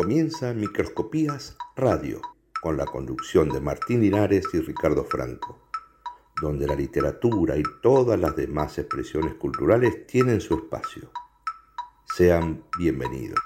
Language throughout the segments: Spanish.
Comienza Microscopías Radio, con la conducción de Martín Linares y Ricardo Franco, donde la literatura y todas las demás expresiones culturales tienen su espacio. Sean bienvenidos.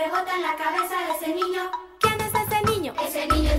Rebota en la cabeza de ese niño. ¿Quién es ese niño? Ese niño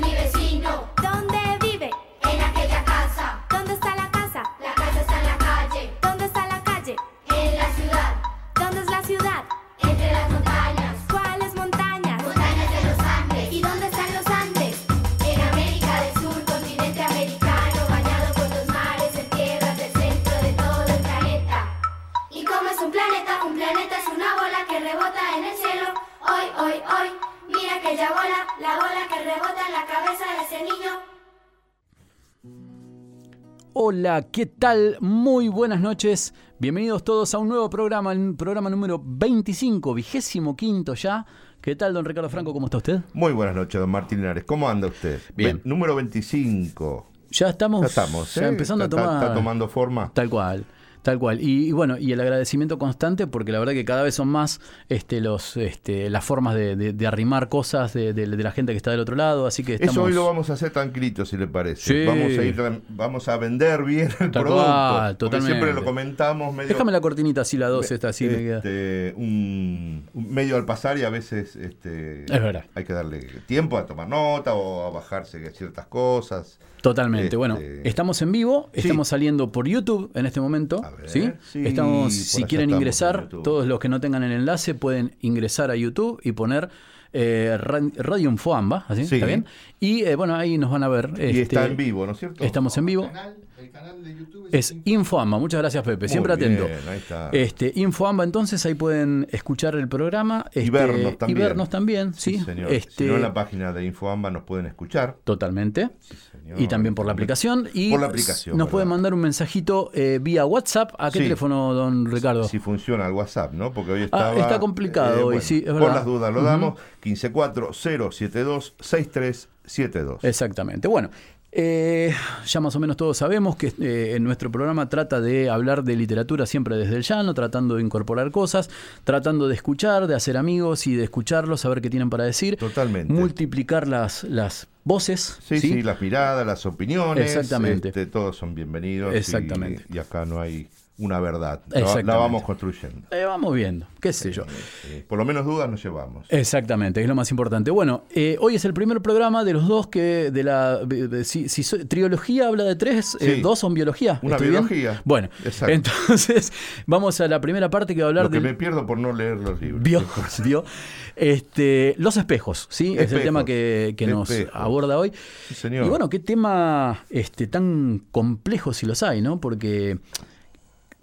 Hola, ¿qué tal? Muy buenas noches. Bienvenidos todos a un nuevo programa, el programa número 25, vigésimo quinto ya. ¿Qué tal, don Ricardo Franco? ¿Cómo está usted? Muy buenas noches, don Martín Linares. ¿Cómo anda usted? Bien. Ve- número 25. Ya estamos, Ya estamos. ya empezando Está- a tomar. Está tomando forma. Tal cual. Tal cual. Y, y bueno, y el agradecimiento constante, porque la verdad que cada vez son más este, los, este, las formas de, de- de arrimar cosas de, la gente que está del otro lado. Así que estamos. Eso hoy lo vamos a hacer tranquilito, si le parece. Sí. Vamos a ir, vamos a vender bien el Tal producto. cual, totalmente. siempre lo comentamos medio. Déjame la cortinita así, la 12, esta así me queda. este, un, un medio al pasar y a veces este, Es verdad. hay que darle tiempo a tomar nota o a bajarse ciertas cosas. Totalmente. Este- Bueno, estamos en vivo, Sí. estamos saliendo por YouTube en este momento. A ver, ¿sí? sí, estamos, si quieren estamos ingresar, todos los que no tengan el enlace pueden ingresar a YouTube y poner eh, Ra- Radio Infoamba, ¿así? Sí. ¿Está bien? Y eh, bueno, ahí nos van a ver. y este, está en vivo, ¿no es cierto? Estamos en vivo. El canal de YouTube Es Infoamba, muchas gracias Pepe, Muy siempre atento. bien, ahí está. Este, Infoamba, entonces ahí pueden escuchar el programa este, vernos también. Y vernos también, sí. señor. Este, Si no, en la página de Infoamba nos pueden escuchar. Totalmente. Sí, señor. Y también por la aplicación. Y Por la aplicación, Nos ¿verdad? pueden mandar un mensajito eh, vía WhatsApp. ¿A qué Sí. teléfono, don Ricardo? Si funciona el WhatsApp, ¿no? Porque hoy Ah, estaba... está complicado hoy, sí, es Por las dudas lo Ujú. damos. 154-072-6372. Exactamente. Bueno, eh, ya más o menos todos sabemos que eh, en nuestro programa trata de hablar de literatura siempre desde el llano, tratando de incorporar cosas, tratando de escuchar, de hacer amigos y de escucharlos, saber qué tienen para decir. Totalmente. Multiplicar las, las voces. Sí, sí, las miradas, las opiniones. Exactamente. este, todos son bienvenidos. y- Exactamente. Y, acá no hay una verdad. La- La, vamos construyendo. Eh, vamos viendo, qué sé yo. Sí, Por lo menos dudas nos llevamos. Exactamente, es lo más importante. Bueno, eh, hoy es el primer programa de los dos que de la de- de- si, si so- trilogía habla de tres, eh, Sí. dos son biología. Una biología. Bueno, Exacto. entonces vamos a la primera parte que va a hablar que del me pierdo por no leer los libros. vio, vio, este, los espejos, sí, es el tema que, que nos espejos. aborda hoy. Sí, señor. Y bueno, qué tema este tan complejo si los hay, ¿no? Porque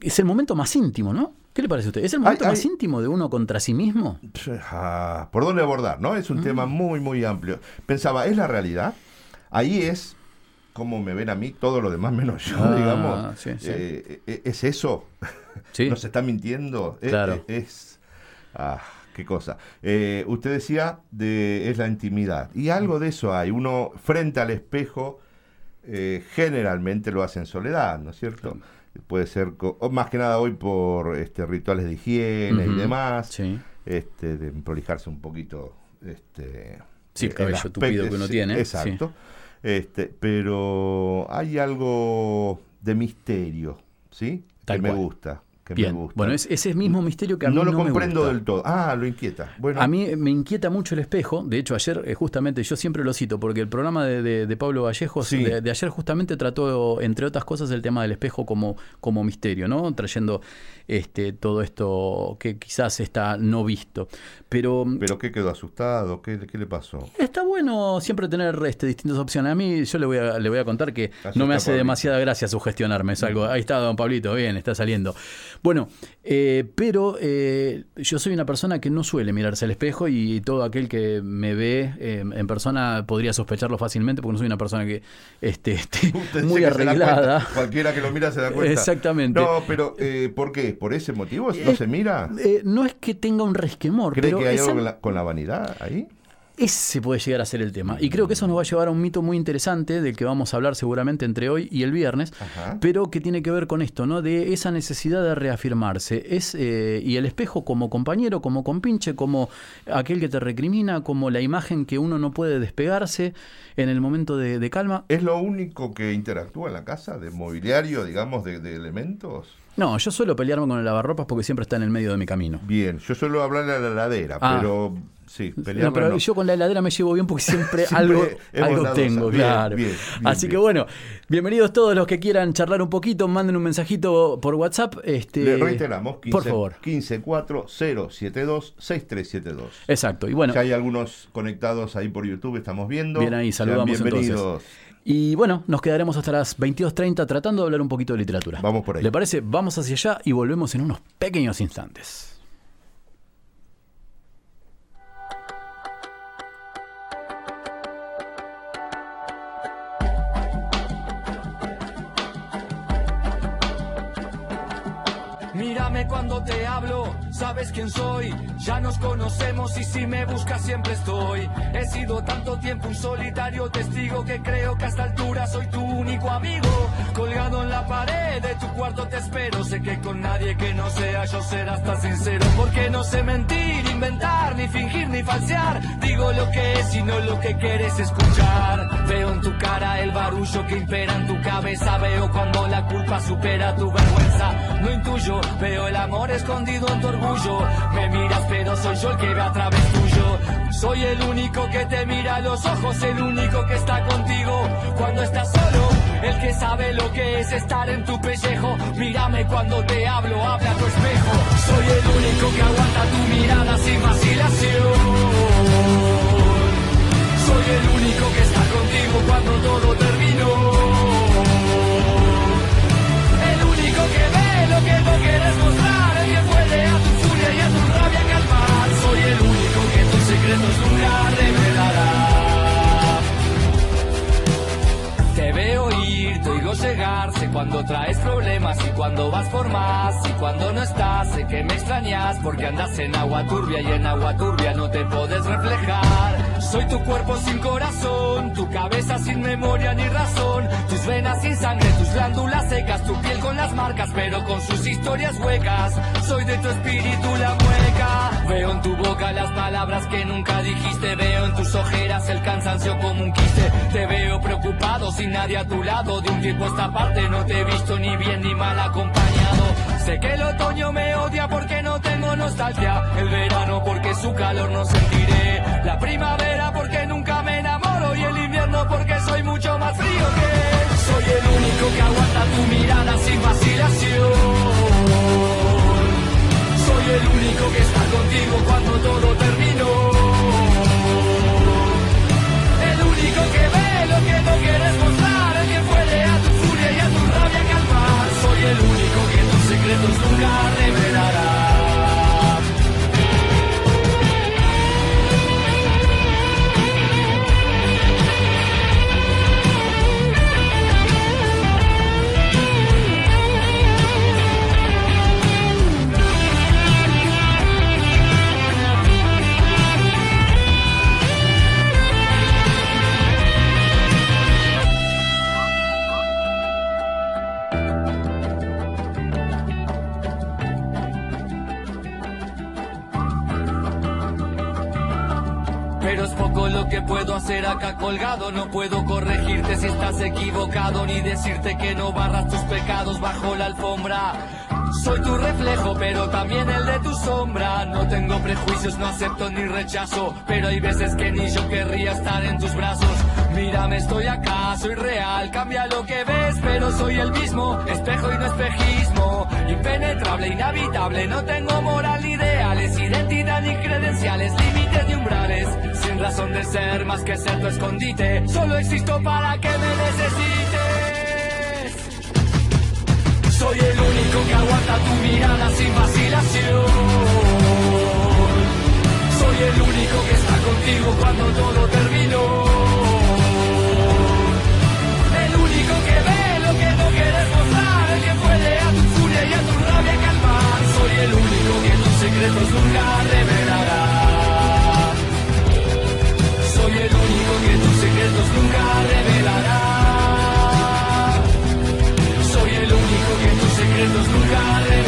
es el momento más íntimo, ¿no? ¿Qué le parece a usted? ¿Es el momento Hay- más íntimo de uno contra sí mismo? Ah, ¿Por dónde abordar? ¿no? Mm. Es un tema muy, muy amplio. Pensaba, ¿es la realidad? Ahí es como me ven a mí, todo lo demás menos yo, Ah, digamos. sí, sí. Eh, eh, ¿Es eso? Sí. ¿Nos está mintiendo? Eh, Claro. Es... Ah, qué cosa. Eh, usted decía, de, es la intimidad. Y algo de eso hay. Uno frente al espejo eh, generalmente lo hace en soledad, ¿no es cierto? Puede ser, o más que nada hoy por este, rituales de higiene y demás Sí. este, de prolijarse un poquito. Este, Sí, el cabello aspecto, tupido que uno tiene, Exacto. Este, pero hay algo de misterio, ¿sí? Tal que me gusta. Que Bien, me gusta. bueno, es- ese mismo misterio que a mí no no, lo me comprendo gusta. del todo. Ah, lo inquieta. Bueno, A mí me inquieta mucho el espejo. De hecho, ayer, eh, justamente, yo siempre lo cito, porque el programa de, de- de Pablo Vallejos Sí. de, de ayer justamente trató, entre otras cosas, el tema del espejo como, como misterio, ¿no? Trayendo este, todo esto que quizás está no visto. Pero, ¿Pero qué quedó asustado? ¿Qué, qué le pasó? está bueno siempre tener este, distintas opciones. A mí, yo le voy a, le voy a contar que Así no me hace Pablito. demasiada gracia sugestionarme. Es algo, ahí está, don Pablito, bien, está saliendo. Bueno, eh, pero eh, yo soy una persona que no suele mirarse al espejo y todo aquel que me ve eh, en persona podría sospecharlo fácilmente porque no soy una persona que este, esté Usted muy arreglada. cuenta. Cualquiera que lo mira se da cuenta. Exactamente. No, pero eh, ¿por qué? ¿Por ese motivo? ¿No se mira? Eh, no es que tenga un resquemor, ¿Cree pero que hay algo al- con la, con la vanidad ahí? Ese puede llegar a ser el tema. Y creo que eso nos va a llevar a un mito muy interesante del que vamos a hablar seguramente entre hoy y el viernes, Ajá. pero que tiene que ver con esto, ¿no? De esa necesidad de reafirmarse. Es, eh, y el espejo como compañero, como compinche, como aquel que te recrimina, como la imagen que uno no puede despegarse en el momento de, de calma. ¿Es lo único que interactúa en la casa de mobiliario, digamos, de, de elementos? No, yo suelo pelearme con el lavarropas porque siempre está en el medio de mi camino. Bien, yo suelo hablarle a la heladera, Ah. pero sí, No, pelearme pero no. yo con la heladera me llevo bien porque siempre, Siempre algo, tengo, bien, claro. bien, bien, Así que bueno, bienvenidos todos los que quieran charlar un poquito, manden un mensajito por WhatsApp. Este, Le reiteramos, 15, por favor. 154-072-6372. Exacto, y bueno, ya hay algunos conectados ahí por YouTube, estamos viendo. bien ahí, saludamos bienvenidos. entonces. Y bueno, nos quedaremos hasta las 22.30 tratando de hablar un poquito de literatura. Vamos por ahí. ¿Le parece? Vamos hacia allá y volvemos en unos pequeños instantes. Mírame cuando te hablo, sabes quién soy. Ya nos conocemos y si me buscas siempre estoy. He sido tanto tiempo un solitario testigo que creo que a esta altura soy tu único amigo. Colgado en la pared de tu cuarto te espero. Sé que con nadie que no sea yo serás tan sincero. Porque no sé mentir, inventar, ni fingir, ni falsear. Digo lo que es y no lo que quieres escuchar. Veo en tu cara el barullo que impera en tu cabeza. Veo cuando la culpa supera tu vergüenza. No intuyo, veo el amor escondido en tu orgullo. Me miras, pero soy yo el que ve a través tuyo. Soy el único que te mira a los ojos, el único que está contigo cuando estás solo. El que sabe lo que es estar en tu pellejo. Mírame cuando te hablo, habla tu espejo. Soy el único que aguanta tu mirada sin vacilación. Soy el único que está contigo cuando todo terminó. El único que ve lo que no quieres mostrar, el que puede a tu furia y a tu rabia calmar. Soy el único que tus secretos nunca revelará. Te oigo llegar, sé cuando traes problemas y cuando vas por más y cuando no estás, sé que me extrañas porque andas en agua turbia y en agua turbia no te puedes reflejar. Soy tu cuerpo sin corazón, tu cabeza sin memoria ni razón, tus venas sin sangre, tus glándulas secas, tu piel con las marcas pero con sus historias huecas. Soy de tu espíritu la mueca, veo en tu boca las palabras que nunca dijiste, veo en tus ojeras el cansancio como un quiste, te veo preocupado sin nadie a tu lado, un tiempo esta parte no te he visto ni bien ni mal acompañado. Sé que el otoño me odia porque no tengo nostalgia, el verano porque su calor no sentiré, la primavera porque nunca decirte que no barras tus pecados bajo la alfombra. Soy tu reflejo, pero también el de tu sombra. No tengo prejuicios, no acepto ni rechazo. Pero hay veces que ni yo querría estar en tus brazos. Mírame, estoy acá, soy real. Cambia lo que ves, pero soy el mismo. Espejo y no espejismo. Impenetrable, inhabitable. No tengo moral ideales, identidad ni credenciales, límites ni umbrales. Sin razón de ser, más que ser tu escondite. Solo existo para que me necesites. Soy el único que aguanta tu mirada sin vacilación. Soy el único que está contigo cuando todo terminó. El único que ve lo que no quieres mostrar, el que puede a tu furia y a tu rabia calmar. Soy el único que tus secretos nunca revelará. Soy el único que tus secretos nunca revelará. Que tus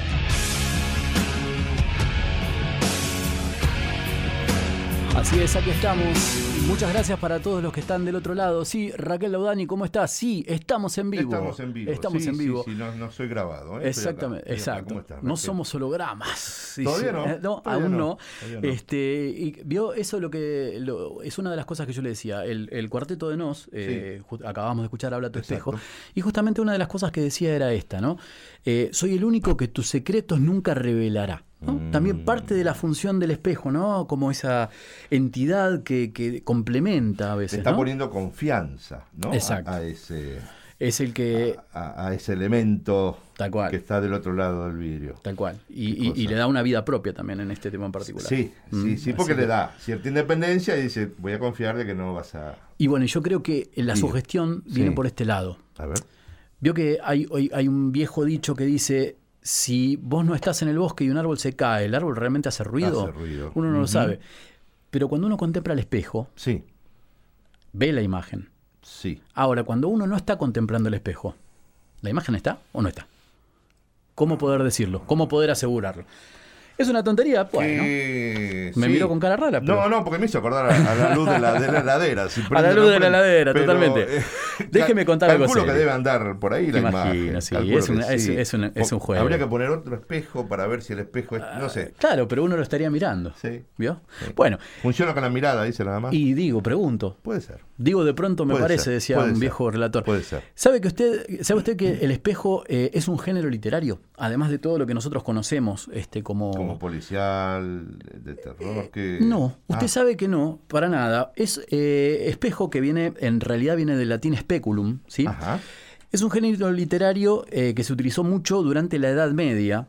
Así es, aquí estamos. Muchas gracias para todos los que están del otro lado. Sí, Raquel Laudani, ¿cómo estás? Sí, estamos en vivo. Estamos en vivo. Estamos sí, en vivo. Sí, sí, no, no soy grabado. ¿eh? Exactamente, acá. exacto. ¿Cómo estás, no somos hologramas. Sí, Todavía no, Eh, todavía aún no, no. todavía no. Este, y vio eso lo que lo- es una de las cosas que yo le decía. El, el cuarteto de Nos, eh, acabamos de escuchar Habla tu Exacto. espejo. Y justamente una de las cosas que decía era esta, ¿no? Eh, soy el único que tus secretos nunca revelará. ¿No? Mm. También parte de la función del espejo, ¿no? Como esa entidad que, que complementa a Te veces. está ¿no? poniendo confianza, ¿no? Exacto. A, a ese, Es el que. a, a ese elemento Tal cual. que está del otro lado del vidrio. Tal cual. Y, le da una vida propia también en este tema en particular. Sí, Mm, sí, sí, porque así le da cierta independencia y dice, voy a confiar de que no vas a... Y bueno, yo creo que la Sí. sugestión viene Sí. por este lado. A ver. Vio que hay, hay, hay un viejo dicho que dice, si vos no estás en el bosque y un árbol se cae, ¿el árbol realmente hace ruido? Hace ruido. Uno no lo sabe. Pero cuando uno contempla el espejo, Sí, ve la imagen. sí. Ahora, cuando uno no está contemplando el espejo, ¿la imagen está o no está? ¿Cómo poder decirlo? ¿Cómo poder asegurarlo? ¿Es una tontería? Bueno. Eh, Me sí. miró con cara rara, pero- No, no, porque me hizo acordar a, a la luz de la, de la heladera. si A la luz de la heladera, Pero, totalmente. eh, Déjeme contar algo que debe andar por ahí la Imagino, imagen. sí, es sí. es un- es un juego. Habría que poner otro espejo para ver si el espejo es... No sé. Claro, pero uno lo estaría mirando. Sí. ¿Vio? Bueno, Funciona con la mirada, dice nada más. y digo, pregunto. Puede ser. Digo, de pronto me Puede parece, ser, decía puede un ser, viejo relator. puede ser. ¿Sabe que usted, sabe usted que el espejo eh, es un género literario? Además de todo lo que nosotros conocemos, este, como. Como policial, de terror, que... No, usted Ah, sabe que no, para nada. Es eh, espejo que viene, en realidad viene del latín speculum, ¿sí? Ajá. Es un género literario eh, que se utilizó mucho durante la Edad Media,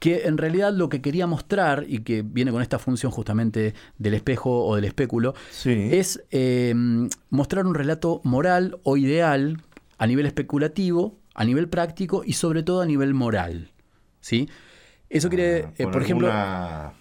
que en realidad lo que quería mostrar, y que viene con esta función justamente del espejo o del espéculo, Sí. es eh, mostrar un relato moral o ideal a nivel especulativo, a nivel práctico y sobre todo a nivel moral. ¿Sí? Eso quiere, Ah, eh, por ejemplo... alguna,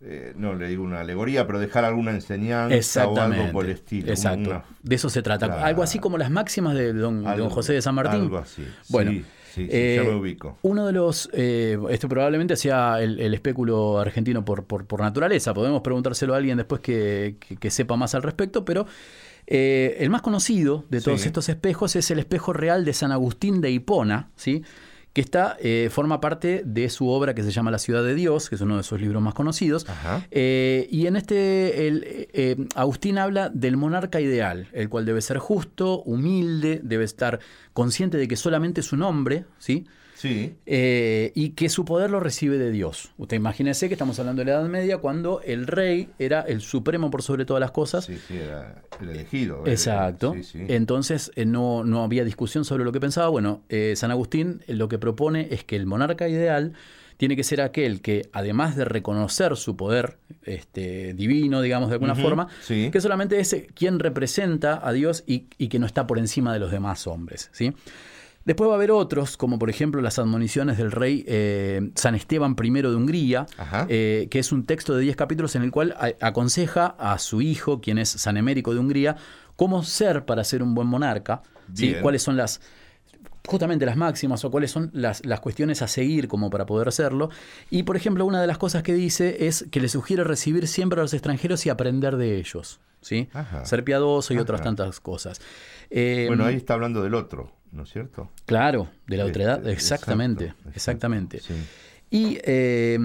eh, no le digo una alegoría, pero dejar alguna enseñanza o algo por el estilo. Exacto. una- De eso se trata. Algo así como las máximas de don, José de San Martín. Algo así. Bueno, sí, sí, sí, eh, ya ubico. Uno de los, eh, esto probablemente sea el, el espéculo argentino por, por, por naturaleza, podemos preguntárselo a alguien después que, que- que sepa más al respecto, pero eh, el más conocido de todos Sí. estos espejos es el espejo real de San Agustín de Hipona, ¿sí? que está, eh, forma parte de su obra que se llama La ciudad de Dios, que es uno de sus libros más conocidos. Eh, y en este, el, eh, Agustín habla del monarca ideal, el cual debe ser justo, humilde, debe estar consciente de que solamente es un hombre, ¿sí? Sí. eh, y que su poder lo recibe de Dios. Usted imagínese que estamos hablando de la Edad Media cuando el rey era el supremo por sobre todas las cosas. Sí, sí, era el elegido. era- Exacto. Sí. Entonces eh, no, no había discusión sobre lo que pensaba. Bueno, eh, San Agustín lo que propone es que el monarca ideal tiene que ser aquel que, además de reconocer su poder este, divino, digamos de alguna forma, sí. que solamente es quien representa a Dios y, y que no está por encima de los demás hombres. ¿sí? Después va a haber otros, como por ejemplo las admoniciones del rey eh, San Esteban I de Hungría, eh, que es un texto de 10 capítulos en el cual aconseja a su hijo, quien es San Emérico de Hungría, cómo ser para ser un buen monarca, ¿sí? Cuáles son las justamente las máximas o cuáles son las, las cuestiones a seguir como para poder hacerlo. Y por ejemplo, una de las cosas que dice es que le sugiere recibir siempre a los extranjeros y aprender de ellos. ¿sí? Ajá. Ser piadoso y Ajá. otras tantas cosas. Eh, Bueno, ahí está hablando del otro, ¿no es cierto? Claro, de la otra edad, exactamente, exacto, exactamente. Y eh,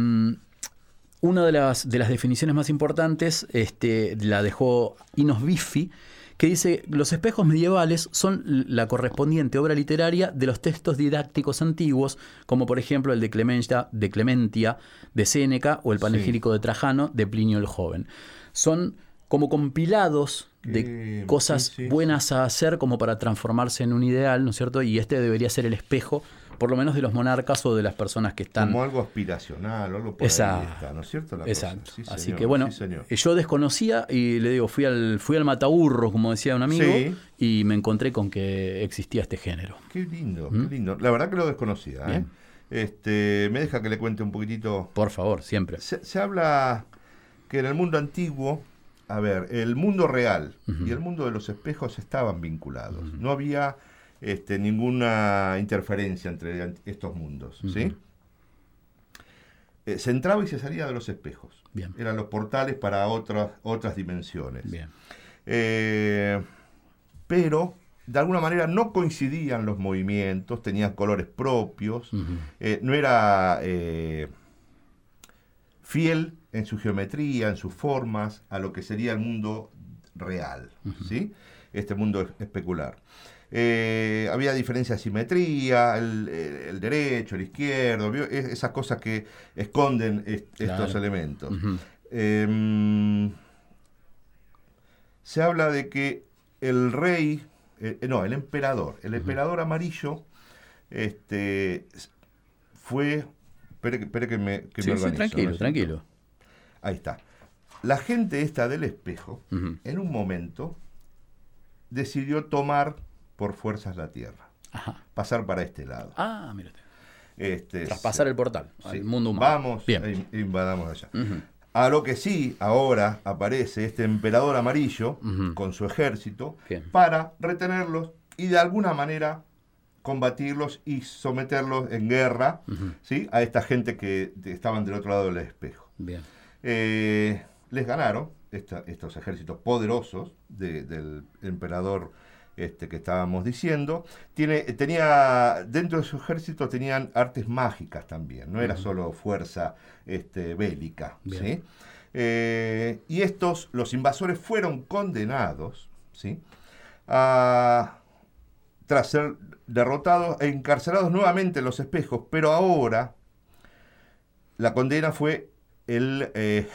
una de las, de las definiciones más importantes este, la dejó Inos Biffi, que dice, los espejos medievales son la correspondiente obra literaria de los textos didácticos antiguos, como por ejemplo el de Clementia, de, Clementia, de Séneca o el panegírico de Trajano de Plinio el Joven. Son como compilados de cosas sí, sí, buenas a hacer como para transformarse en un ideal, ¿no es cierto? Y este debería ser el espejo, por lo menos de los monarcas o de las personas que están... Como algo aspiracional o algo por Exacto. ahí está, ¿no es cierto? La Exacto. Sí, Así señor, que bueno, eh, yo desconocía y le digo, fui al, fui al mataburro, como decía un amigo, y me encontré con que existía este género. Qué lindo, ¿Mm? qué lindo. La verdad que lo desconocía. ¿eh? Este, me deja que le cuente un poquitito. Por favor, siempre. Se, se habla que en el mundo antiguo, a ver, el mundo real y el mundo de los espejos estaban vinculados. No había este, ninguna interferencia entre estos mundos, ¿sí? Eh, se entraba y se salía de los espejos. Bien. Eran los portales para otras, otras dimensiones. Bien. Eh, pero de alguna manera no coincidían los movimientos, tenían colores propios, eh, no era eh, fiel en su geometría, en sus formas, a lo que sería el mundo real, ¿sí? Este mundo es- especular. Eh, había diferencia de simetría, el, derecho, el izquierdo, esas cosas que esconden est- estos elementos. Em, se habla de que el rey, eh, no, el emperador, el emperador amarillo, este, fue, espere, que- espere que me, que Sí, sí, organizo, ¿no tranquilo, tranquilo. Ahí está. La gente esta del espejo, en un momento, decidió tomar por fuerzas la tierra, Ajá. pasar para este lado. Ah, mira usted. Este, Traspasar el portal sí. al mundo humano. Vamos, Bien. e invadamos allá. A lo que sí, ahora aparece este emperador amarillo con su ejército Bien. para retenerlos y de alguna manera combatirlos y someterlos en guerra. ¿sí? a esta gente que estaban del otro lado del espejo. Bien. Eh, les ganaron esta- estos ejércitos poderosos de- del emperador este, que estábamos diciendo. Tiene, tenía, dentro de su ejército tenían artes mágicas también, no era solo fuerza este, bélica. ¿sí? Eh, y estos, los invasores, fueron condenados ¿sí? a, tras ser derrotados e encarcelados nuevamente en los espejos, pero ahora la condena fue el eh,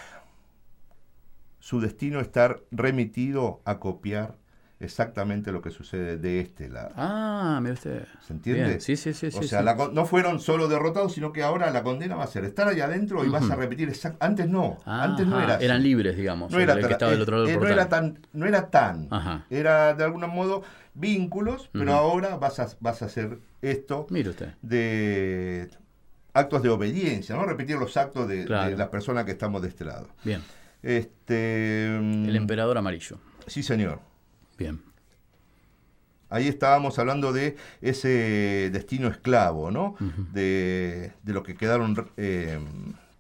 su destino estar remitido a copiar exactamente lo que sucede de este lado. Ah, mira usted. ¿Se entiende? Bien. Sí, sí, sí. o sí, sea, sí. la con- no fueron solo derrotados, sino que ahora la condena va a ser estar ahí adentro y vas a repetir exact- Antes no, antes no era así. Eran libres, digamos. No el era, que tan, estaba del eh, otro lado del eh, no era tan, no era tan. Era de algún modo vínculos, pero ahora vas a, vas a hacer esto Mire usted. de actos de obediencia, ¿no? Repetir los actos de, las personas que estamos de este lado. Bien. Este, El emperador amarillo. Sí, señor. Bien. Ahí estábamos hablando de ese destino esclavo, ¿no? De, de los que quedaron eh,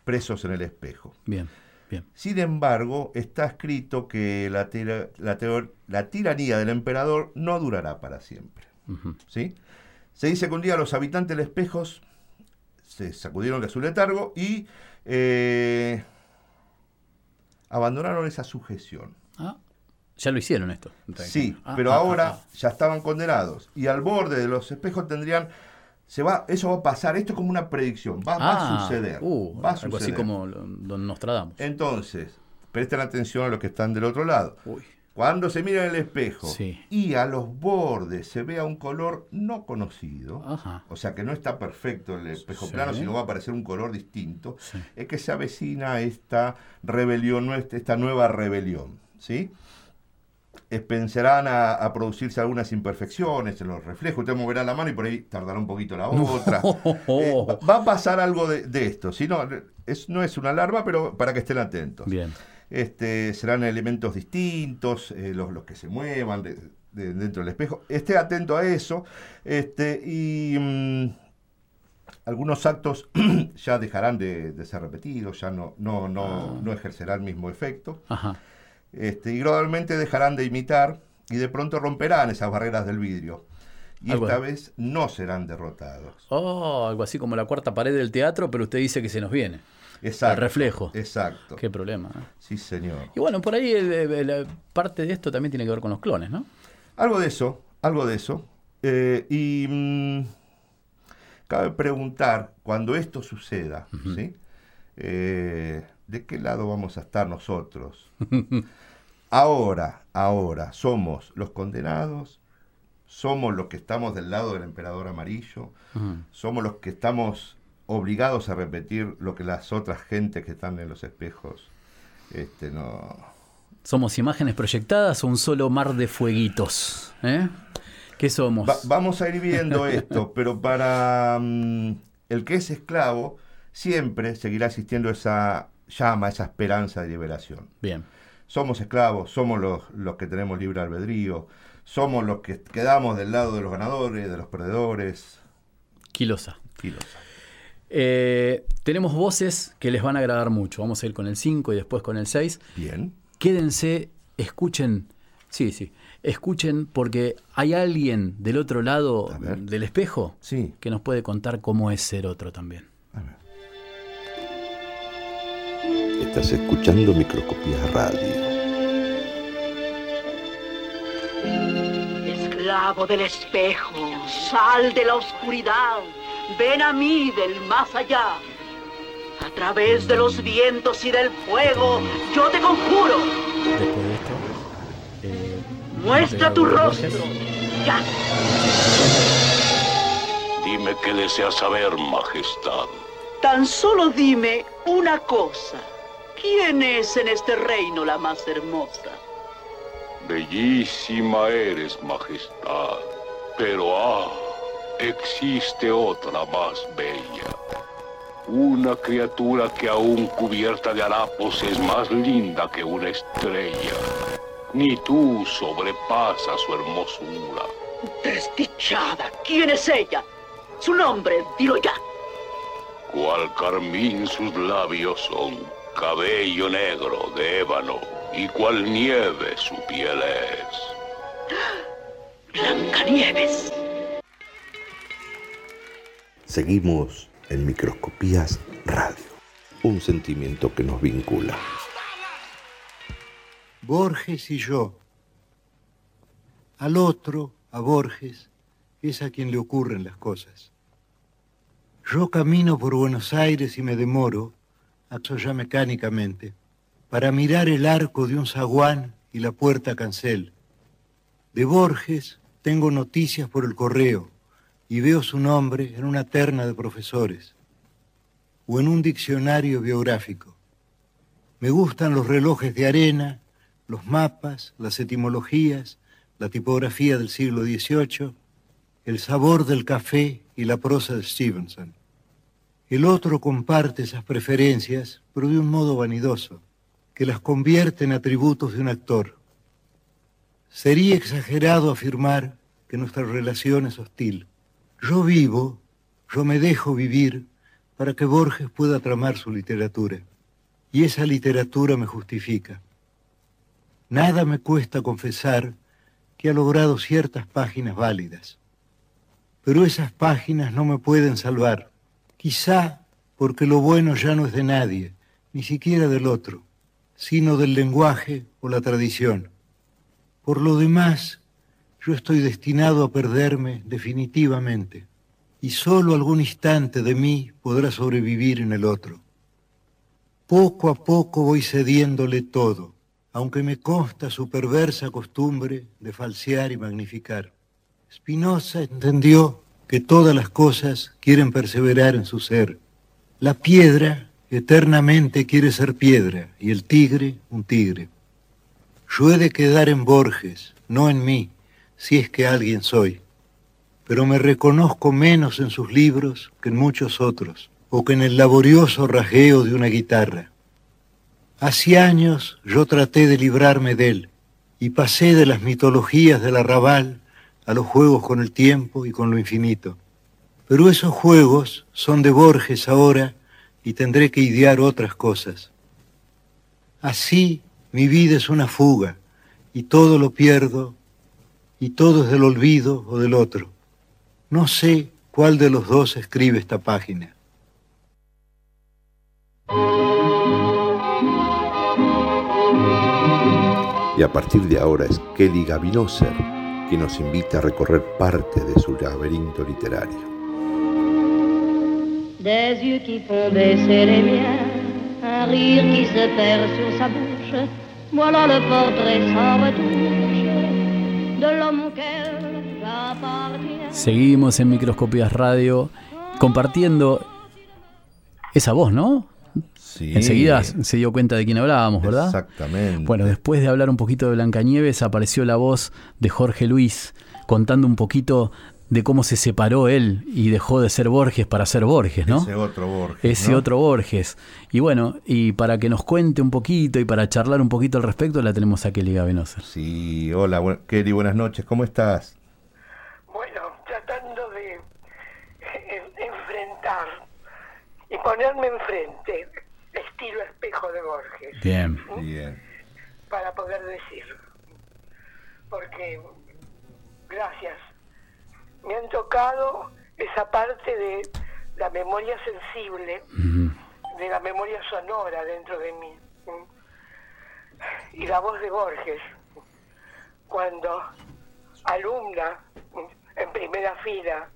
presos en el espejo. Bien. Bien. Sin embargo, está escrito que la, tira- la, teo- la tiranía del emperador no durará para siempre. ¿sí? Se dice que un día los habitantes del espejos se sacudieron de su letargo y eh, abandonaron esa sujeción. Ah, ya lo hicieron esto. Sí, Ah, pero ah, ahora ah, ya estaban condenados y al borde de los espejos tendrían se va, eso va a pasar, esto es como una predicción, va, va a suceder. uh, va a algo así suceder. como Don Nostradamus. Entonces, presten atención a los que están del otro lado. Uy. Cuando se mira en el espejo Sí. y a los bordes se vea un color no conocido, Ajá. o sea que no está perfecto el espejo Sí. plano, sino va a aparecer un color distinto, Sí. es que se avecina esta rebelión, esta nueva rebelión, ¿sí? Pensarán a, a producirse algunas imperfecciones en los reflejos, usted moverá la mano y por ahí tardará un poquito la otra. Eh, va- a pasar algo de, de esto, si no, es, no es una alarma, pero para que estén atentos. Bien. Este, serán elementos distintos, eh, los, los que se muevan de- de- dentro del espejo. Esté atento a eso. Este, y mm, algunos actos ya dejarán de, de ser repetidos, ya no, no, no, no ejercerán el mismo efecto. Ajá. Este, y gradualmente dejarán de imitar y de pronto romperán esas barreras del vidrio. Y Algo esta vez no serán derrotados. Oh, algo así como la cuarta pared del teatro, pero usted dice que se nos viene. Exacto. El reflejo. Exacto. Qué problema. ¿eh? Sí, señor. Y bueno, por ahí el- el- el- parte de esto también tiene que ver con los clones, ¿no? Algo de eso, algo de eso. Eh, y mm, cabe preguntar, cuando esto suceda, ¿sí? Eh, ¿de qué lado vamos a estar nosotros? ahora, ahora, ¿somos los condenados? ¿Somos los que estamos del lado del emperador amarillo? ¿Somos los que estamos obligados a repetir lo que las otras gentes que están en los espejos este, no, ¿Somos imágenes proyectadas o un solo mar de fueguitos? ¿Eh? ¿Qué somos? Va- vamos a ir viendo esto, pero para mm, el que es esclavo, siempre seguirá existiendo esa llama, esa esperanza de liberación. Bien. Somos esclavos, somos los, los que tenemos libre albedrío, somos los que quedamos del lado de los ganadores, de los perdedores. Quilosa. Filosa. Eh, tenemos voces que les van a agradar mucho. Vamos a ir con el 5 y después con el 6. Bien. Quédense, escuchen. Sí, sí. Escuchen porque hay alguien del otro lado del espejo Sí. que nos puede contar cómo es ser otro también. A ver. Estás escuchando Microscopía Radio. Esclavo del espejo, sal de la oscuridad, ven a mí del más allá. A través de los vientos y del fuego, yo te conjuro, Después de esto. eh, muestra tu rostro. Ya. Dime qué desea saber, Majestad. Tan solo dime una cosa. ¿Quién es en este reino la más hermosa? Bellísima eres, Majestad. Pero ah, existe otra más bella. Una criatura que aún cubierta de harapos es más linda que una estrella. Ni tú sobrepasas su hermosura. Desdichada. ¿Quién es ella? Su nombre, dilo ya. Cual carmín sus labios son, cabello negro de ébano, y cual nieve su piel es. Blancanieves. Seguimos en Microscopías Radio. Un sentimiento que nos vincula. Borges y yo. Al otro, a Borges, es a quien le ocurren las cosas. Yo camino por Buenos Aires y me demoro, acto ya mecánicamente, para mirar el arco de un zaguán y la puerta cancel. De Borges tengo noticias por el correo y veo su nombre en una terna de profesores o en un diccionario biográfico. Me gustan los relojes de arena, los mapas, las etimologías, la tipografía del siglo XVIII, el sabor del café y la prosa de Stevenson. El otro comparte esas preferencias, pero de un modo vanidoso, que las convierte en atributos de un actor. Sería exagerado afirmar que nuestra relación es hostil. Yo vivo, yo me dejo vivir para que Borges pueda tramar su literatura. Y esa literatura me justifica. Nada me cuesta confesar que ha logrado ciertas páginas válidas. Pero esas páginas no me pueden salvar. Quizá porque lo bueno ya no es de nadie, ni siquiera del otro, sino del lenguaje o la tradición. Por lo demás, yo estoy destinado a perderme definitivamente. y solo algún instante de mí podrá sobrevivir en el otro. Poco a poco voy cediéndole todo, aunque me consta su perversa costumbre de falsear y magnificar. Spinoza entendió que todas las cosas quieren perseverar en su ser. La piedra eternamente quiere ser piedra y el tigre un tigre. Yo he de quedar en Borges, no en mí, si es que alguien soy, pero me reconozco menos en sus libros que en muchos otros, o que en el laborioso rajeo de una guitarra. Hace años yo traté de librarme de él, y pasé de las mitologías del arrabal a los juegos con el tiempo y con lo infinito. Pero esos juegos son de Borges ahora y tendré que idear otras cosas. Así mi vida es una fuga y todo lo pierdo y todo es del olvido o del otro. No sé cuál de los dos escribe esta página. Y a partir de ahora es Kelly Gavinoser quien nos invita a recorrer parte de su laberinto literario. Des yeux qui font baisser les miens, un rire qui se perd sur sa bouche, voilà le portrait sans retouche Seguimos en Microscopías Radio compartiendo esa voz, ¿no? Sí. Enseguida se dio cuenta de quién hablábamos, ¿verdad? Exactamente. Bueno, después de hablar un poquito de Blancanieves, apareció la voz de Jorge Luis contando un poquito de cómo se separó él y dejó de ser Borges para ser Borges, ¿no? Ese otro Borges. Ese ¿no? otro Borges. Y bueno, y para que nos cuente un poquito y para charlar un poquito al respecto, la tenemos a Kelly Gavenosa. Sí, hola, bu- Kelly, buenas noches, ¿cómo estás? Bueno, tratando de en- enfrentar y ponerme enfrente, estilo espejo de Borges, Bien. Bien. para poder decir. Porque, gracias, me han tocado esa parte de la memoria sensible, de la memoria sonora dentro de mí. Y la voz de Borges, cuando alumna en primera fila,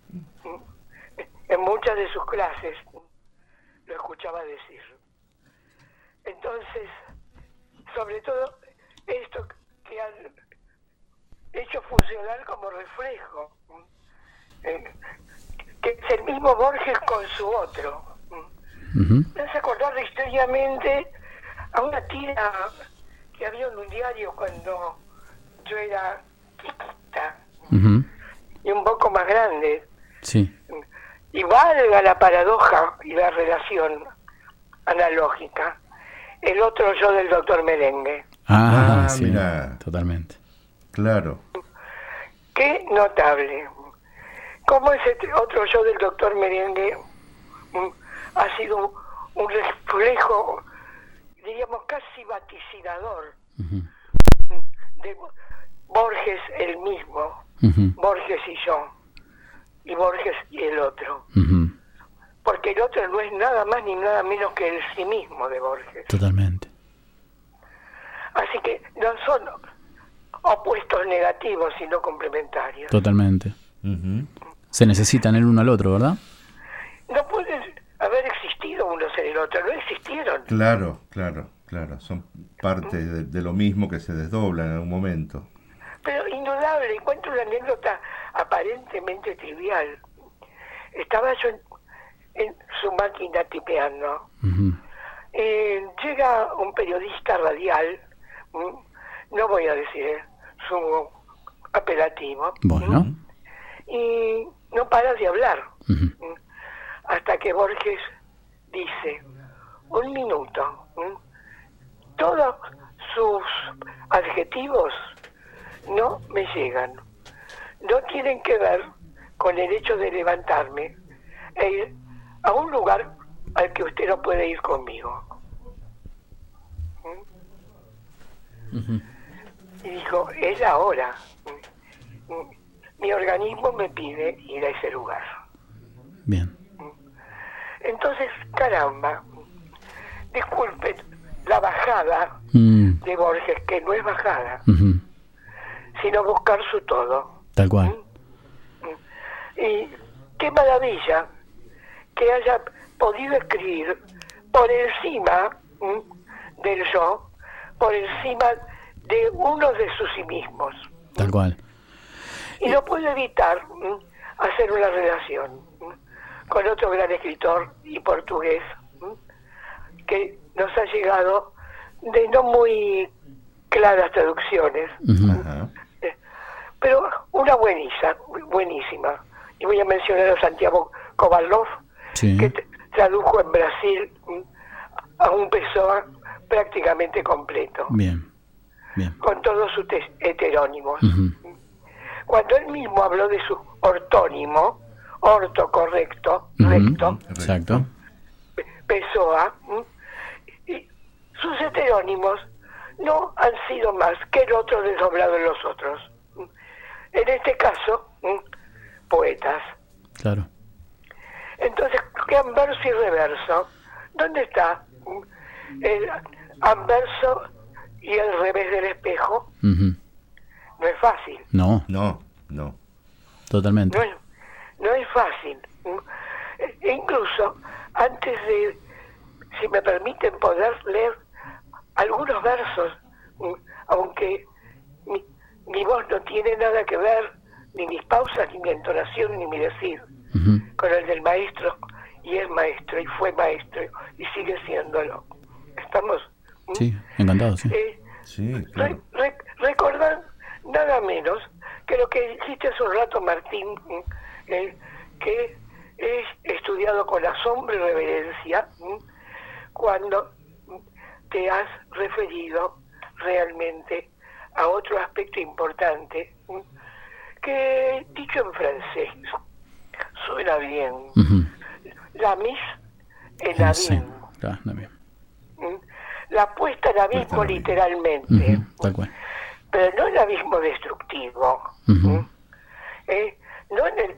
en muchas de sus clases, lo escuchaba decir. Entonces, sobre todo esto que han hecho funcionar como reflejo. Eh, que es el mismo Borges con su otro. ¿m? Me hace acordar historiamente a una tira que había en un diario cuando yo era chiquita y un poco más grande. Sí. Y valga la paradoja y la relación analógica. El otro yo del doctor Merengue. Ah, Ah, sí, mira. totalmente. Claro. Qué notable. Cómo ese t- otro yo del doctor Merengue mm, ha sido un reflejo, diríamos, casi vaticinador de Borges el mismo. Borges y yo, y Borges y el otro. Porque el otro no es nada más ni nada menos que el sí mismo de Borges. Totalmente. Así que no son opuestos negativos, sino complementarios. Totalmente. Se necesitan el uno al otro, ¿verdad? No pueden haber existido unos en el otro, no existieron. Claro, claro, claro. Son parte de, de lo mismo que se desdobla en algún momento. Pero indudable, y cuento una anécdota aparentemente trivial. Estaba yo en, en su máquina tipeando. Eh, llega un periodista radial, mm, no voy a decir su apelativo, Bueno. y no para de hablar. Hasta que Borges dice, un minuto, todos sus adjetivos no me llegan, no tienen que ver con el hecho de levantarme e ir a un lugar al que usted no puede ir conmigo. Y dijo, es la hora. Mm, mm, Mi organismo me pide ir a ese lugar. Bien. Entonces, caramba, disculpen la bajada Mm. de Borges, que no es bajada, sino buscar su todo. Tal cual. Y qué maravilla que haya podido escribir por encima ¿m? del yo, por encima de uno de sus sí mismos. Tal cual. Y no puedo evitar hacer una relación con otro gran escritor y portugués que nos ha llegado de no muy claras traducciones, eh, pero una buenísima, buenísima. Y voy a mencionar a Santiago Kovalov, Sí. que tradujo en Brasil a un Pessoa prácticamente completo, Bien. Bien. con todos sus heterónimos. Cuando él mismo habló de su ortónimo, orto correcto, recto, Exacto. Pessoa, y sus heterónimos no han sido más que el otro desdoblado en los otros. En este caso, poetas. Claro. Entonces, ¿qué anverso y reverso? ¿Dónde está el anverso y el revés del espejo? Ujú. No es fácil. No, No, no. totalmente. No es, no es fácil. E incluso, antes de, si me permiten, poder leer algunos versos, aunque mi, mi voz no tiene nada que ver, ni mis pausas, ni mi entonación, ni mi decir, con el del maestro, y es maestro, y fue maestro, y sigue siéndolo. ¿Estamos? Sí, encantado, sí. Eh, Sí, Re- claro. re- recordar nada menos que lo que dijiste hace un rato, Martín, eh, que he estudiado con asombro y reverencia mm, cuando te has referido realmente a otro aspecto importante mm, que, dicho en francés, suena bien. La mis en Eh, Sí, abismo. claro, también. ¿m? La puesta en abismo literalmente Ujú, Tal cual. Pero no el abismo destructivo. ¿eh? no en el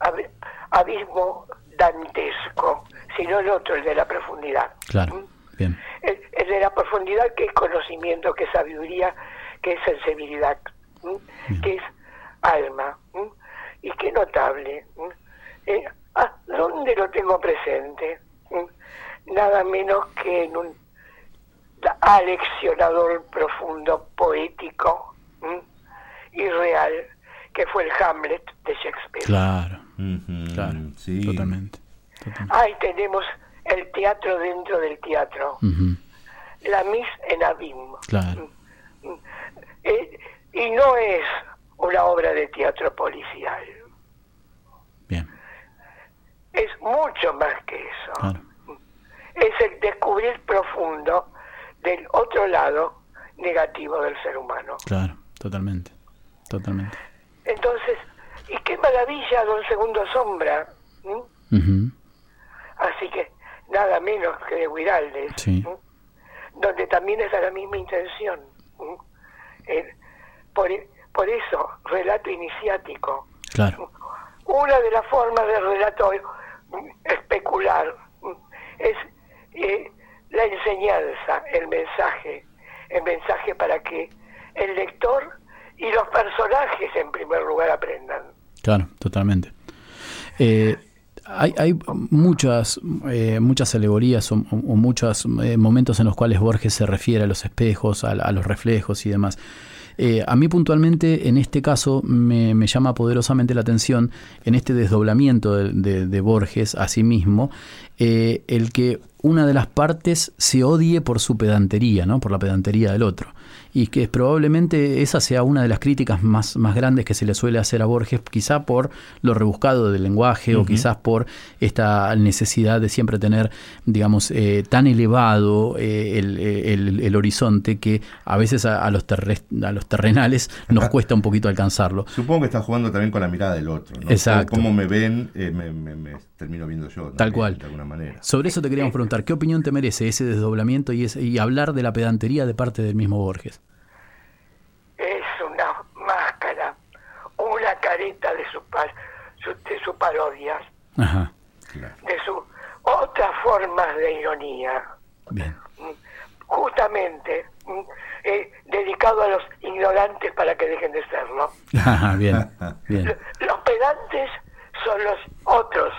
ab- abismo dantesco, sino el otro, el de la profundidad. Claro. Bien. El, el de la profundidad que es conocimiento, que es sabiduría, que es sensibilidad, que es alma. Y qué notable. Eh, ¿A dónde lo tengo presente? Nada menos que en un aleccionador profundo, poético ¿m? y real, que fue el Hamlet de Shakespeare. Claro, claro. Sí. Totalmente. totalmente. Ahí tenemos el teatro dentro del teatro, la mis en abismo. Claro. Eh, y no es una obra de teatro policial, Bien. es mucho más que eso. Claro. Es el descubrir profundo del otro lado negativo del ser humano. Claro. Totalmente. Totalmente. Entonces, y qué maravilla, don Segundo Sombra. Así que nada menos que de Guiraldes, donde también está la misma intención. Eh, por, por eso, relato iniciático. Claro. Una de las formas de relato especular es eh, la enseñanza, el mensaje, el mensaje para que el lector y los personajes en primer lugar aprendan. Claro, totalmente. Eh, hay, hay muchas, eh, muchas alegorías o, muchos eh, momentos en los cuales Borges se refiere a los espejos, a, a los reflejos y demás. Eh, a mí puntualmente, en este caso, me, me llama poderosamente la atención en este desdoblamiento de, Borges a sí mismo, eh, el que una de las partes se odie por su pedantería, ¿no? por la pedantería del otro. Y que probablemente esa sea una de las críticas más, más grandes que se le suele hacer a Borges, quizá por lo rebuscado del lenguaje o quizás por esta necesidad de siempre tener, digamos, eh, tan elevado eh, el, el- el horizonte que a veces a, a los, a los terrenales nos cuesta un poquito alcanzarlo. Supongo que está jugando también con la mirada del otro. ¿no? Exacto. Cómo me ven, eh, me, me- me termino viendo yo. Tal también, cual. De alguna manera. Sobre eso te queríamos preguntar, ¿qué opinión te merece ese desdoblamiento y, ese- y hablar de la pedantería de parte del mismo Borges? Es una máscara, una careta de su, par- su- de sus parodias, Ajá, de sus otras formas de ironía. bien. justamente eh, dedicado a los ignorantes para que dejen de serlo. Ajá, bien, bien. Los pedantes son los otros,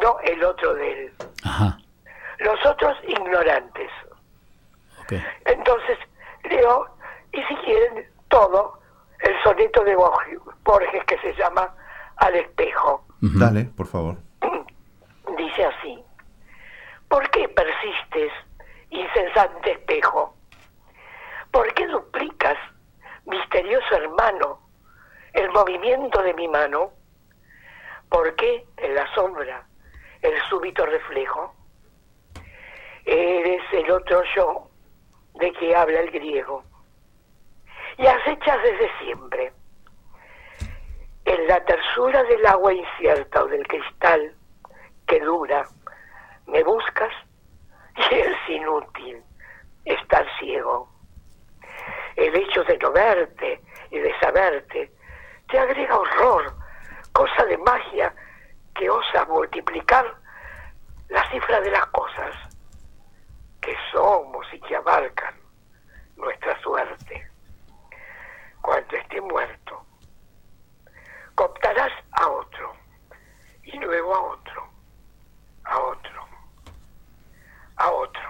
no el otro de él. Ajá. Los otros ignorantes. Entonces leo, y si quieren, todo el soneto de Borges, Borges que se llama Al espejo. Dale, por favor. Dice así, ¿por qué persistes, incesante espejo? ¿Por qué duplicas, misterioso hermano, el movimiento de mi mano? ¿Por qué en la sombra el súbito reflejo? Eres el otro yo de que habla el griego. Y acechas desde siempre. En la tersura del agua incierta o del cristal que dura, me buscas y es inútil estar ciego. El hecho de no verte y de saberte te agrega horror, cosa de magia que osa multiplicar la cifra de las cosas que somos y que abarcan nuestra suerte. Cuando esté muerto, cooptarás a otro y luego a otro, a otro, a otro.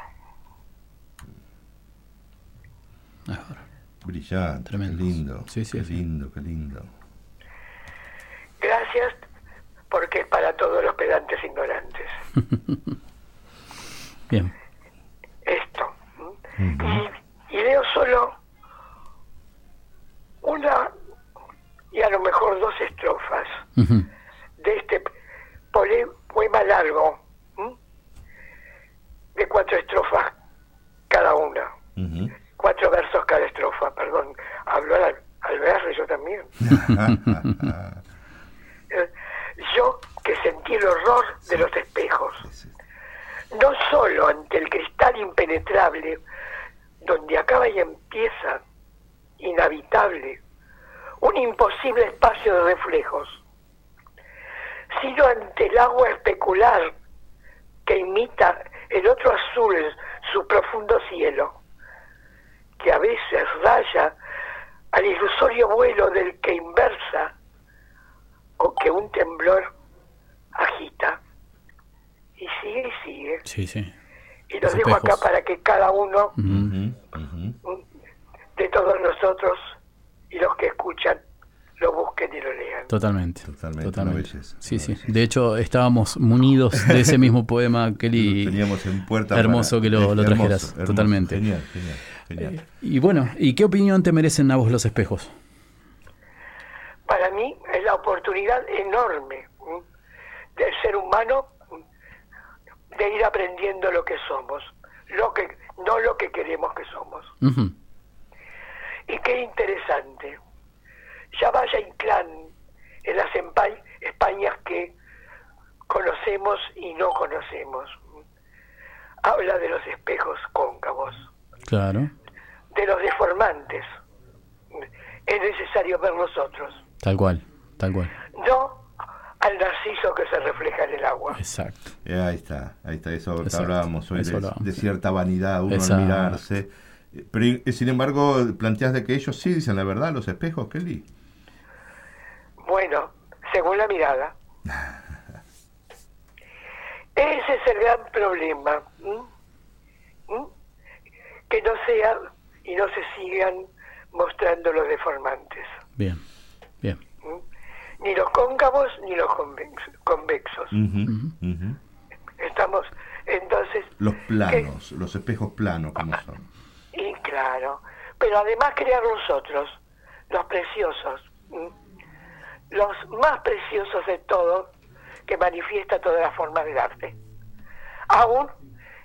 Brillante, qué lindo. qué lindo, qué lindo. Gracias porque es para todos los pedantes ignorantes. Bien. Esto. y, y leo solo una y a lo mejor dos estrofas de este poema largo, ¿m? de cuatro estrofas cada una, cuatro versos cada estrofa, perdón, hablo al, al verso yo también. Yo que sentí el horror de los espejos, no solo ante el cristal impenetrable, donde acaba y empieza, inhabitable, un imposible espacio de reflejos, sino ante el agua especular que imita el otro azul, su profundo cielo, que a veces raya al ilusorio vuelo del que inversa o que un temblor agita. Y sigue y sigue. Sí, sí. Y los Los dejo acá para que cada uno de todos nosotros y los que escuchan lo busquen y lo lean. Totalmente. Totalmente. Totalmente. belleza, Sí, sí. De hecho, estábamos munidos de ese mismo poema, Kelly. Lo teníamos en puerta Hermoso para- que lo, trajeras. hermoso. Totalmente. Genial, genial, genial. Y bueno, ¿y qué opinión te merecen a vos los espejos? Para mí oportunidad enorme del ser humano de ir aprendiendo lo que somos, lo que no lo que queremos que somos. Y qué interesante. Ya vaya Inclán en las Españas que conocemos y no conocemos. Habla de los espejos cóncavos, Claro. de los deformantes. Es necesario ver los otros, Tal cual. Tal cual. no al narciso que se refleja en el agua. Exacto. Eh, ahí está, ahí está, eso que Exacto, hablábamos hoy, eso de, hablábamos, de sí. cierta vanidad, uno Exacto. al mirarse. Eh, Pero y- sin embargo, planteas de que ellos sí dicen la verdad, los espejos, Kelly. Bueno, según la mirada. Ese es el gran problema. Que no sea y no se sigan mostrando los deformantes. Bien. Ni los cóncavos ni los convex- convexos. Estamos, entonces, Los planos, los espejos planos, como son. y claro, pero además crear nosotros, los preciosos, ¿m? los más preciosos de todos, que manifiesta todas las formas del arte. Aún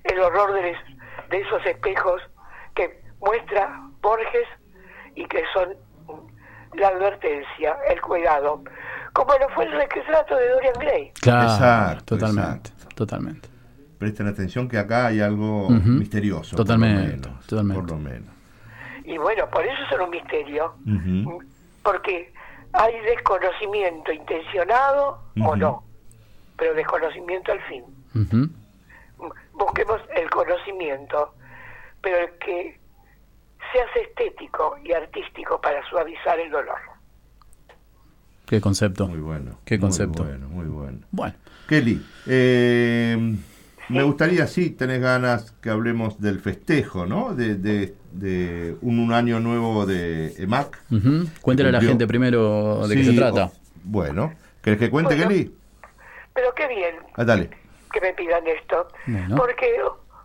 el horror de, es- de esos espejos que muestra Borges y que son la advertencia, el cuidado, como lo fue el retrato de Dorian Gray. Claro. Exacto, Totalmente. Totalmente. Presten atención que acá hay algo misterioso. por Totalmente, menos, totalmente. Por lo menos. Y bueno, por eso son un misterio, porque hay desconocimiento intencionado o no, pero desconocimiento al fin. Busquemos el conocimiento, pero el que se hace estético y artístico para suavizar el dolor. Qué concepto. Muy bueno. Qué muy concepto. bueno, muy Bueno. Kelly, eh, me gustaría, sí, tenés ganas que hablemos del festejo, ¿no? De, de, de un, un año nuevo de EMAC. Ujú. Cuéntale a la gente primero de qué se trata. o- bueno, ¿querés que cuente, Bueno. Kelly? Pero qué bien Ah, dale. que me pidan esto. Bueno. Porque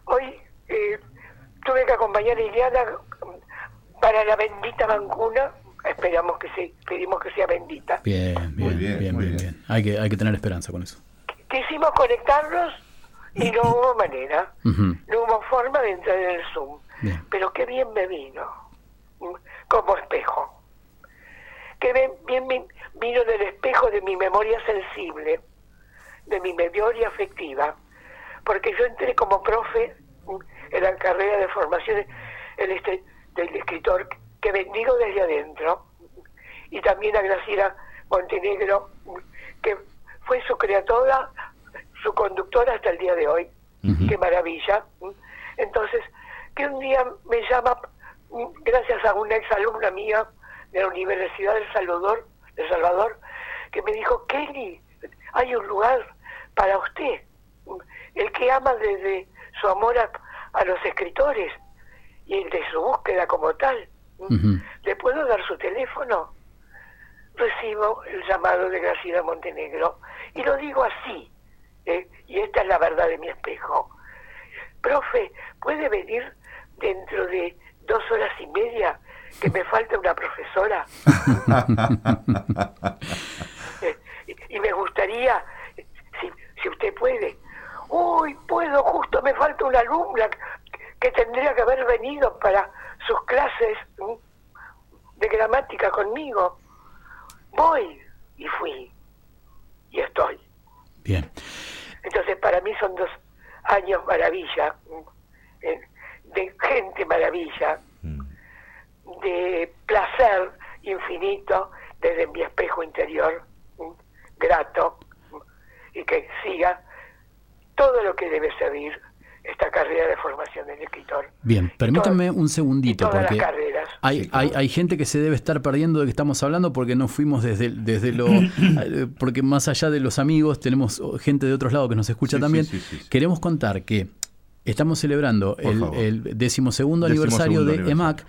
hoy eh, tuve que acompañar a Iliana para la bendita vacuna. Esperamos que se, pedimos que sea bendita. Bien, bien, Muy bien, bien, bien, muy bien, bien. Hay que, hay que tener esperanza con eso. Quisimos conectarnos y no hubo manera. No hubo forma de entrar en el Zoom. Bien. Pero qué bien me vino. Como espejo. Qué bien, bien me vino del espejo de mi memoria sensible, de mi memoria afectiva. Porque yo entré como profe en la carrera de formación el este- del escritor que bendigo desde adentro. Y también a Graciela Montenegro, que fue su creadora, su conductora hasta el día de hoy. Qué maravilla. Entonces, que un día me llama, gracias a una exalumna mía de la Universidad del Salvador, de Salvador, que me dijo, Kelly, hay un lugar para usted, el que ama desde su amor a, a los escritores y el de su búsqueda como tal. ¿Le puedo dar su teléfono? Recibo el llamado de Graciela Montenegro y lo digo así, ¿eh? y esta es la verdad de mi espejo. Profe, ¿puede venir dentro de dos horas y media que me falta una profesora? Eh, y- me gustaría, si, si usted puede, uy, puedo, justo me falta una alumna que, tendría que haber venido para sus clases de gramática conmigo. Voy y fui y estoy. Bien. Entonces para mí son dos años maravilla, de gente maravilla, de placer infinito desde mi espejo interior, grato, y que siga todo lo que debe servir esta carrera de formación del escritor. Bien, permítanme un segundito, porque carreras. hay, hay, hay gente que se debe estar perdiendo de que estamos hablando porque no fuimos desde, desde lo... porque más allá de los amigos, tenemos gente de otros lados que nos escucha Sí, también. sí, sí, sí, sí. Queremos contar que estamos celebrando el, el decimosegundo aniversario de aniversario. EMAC,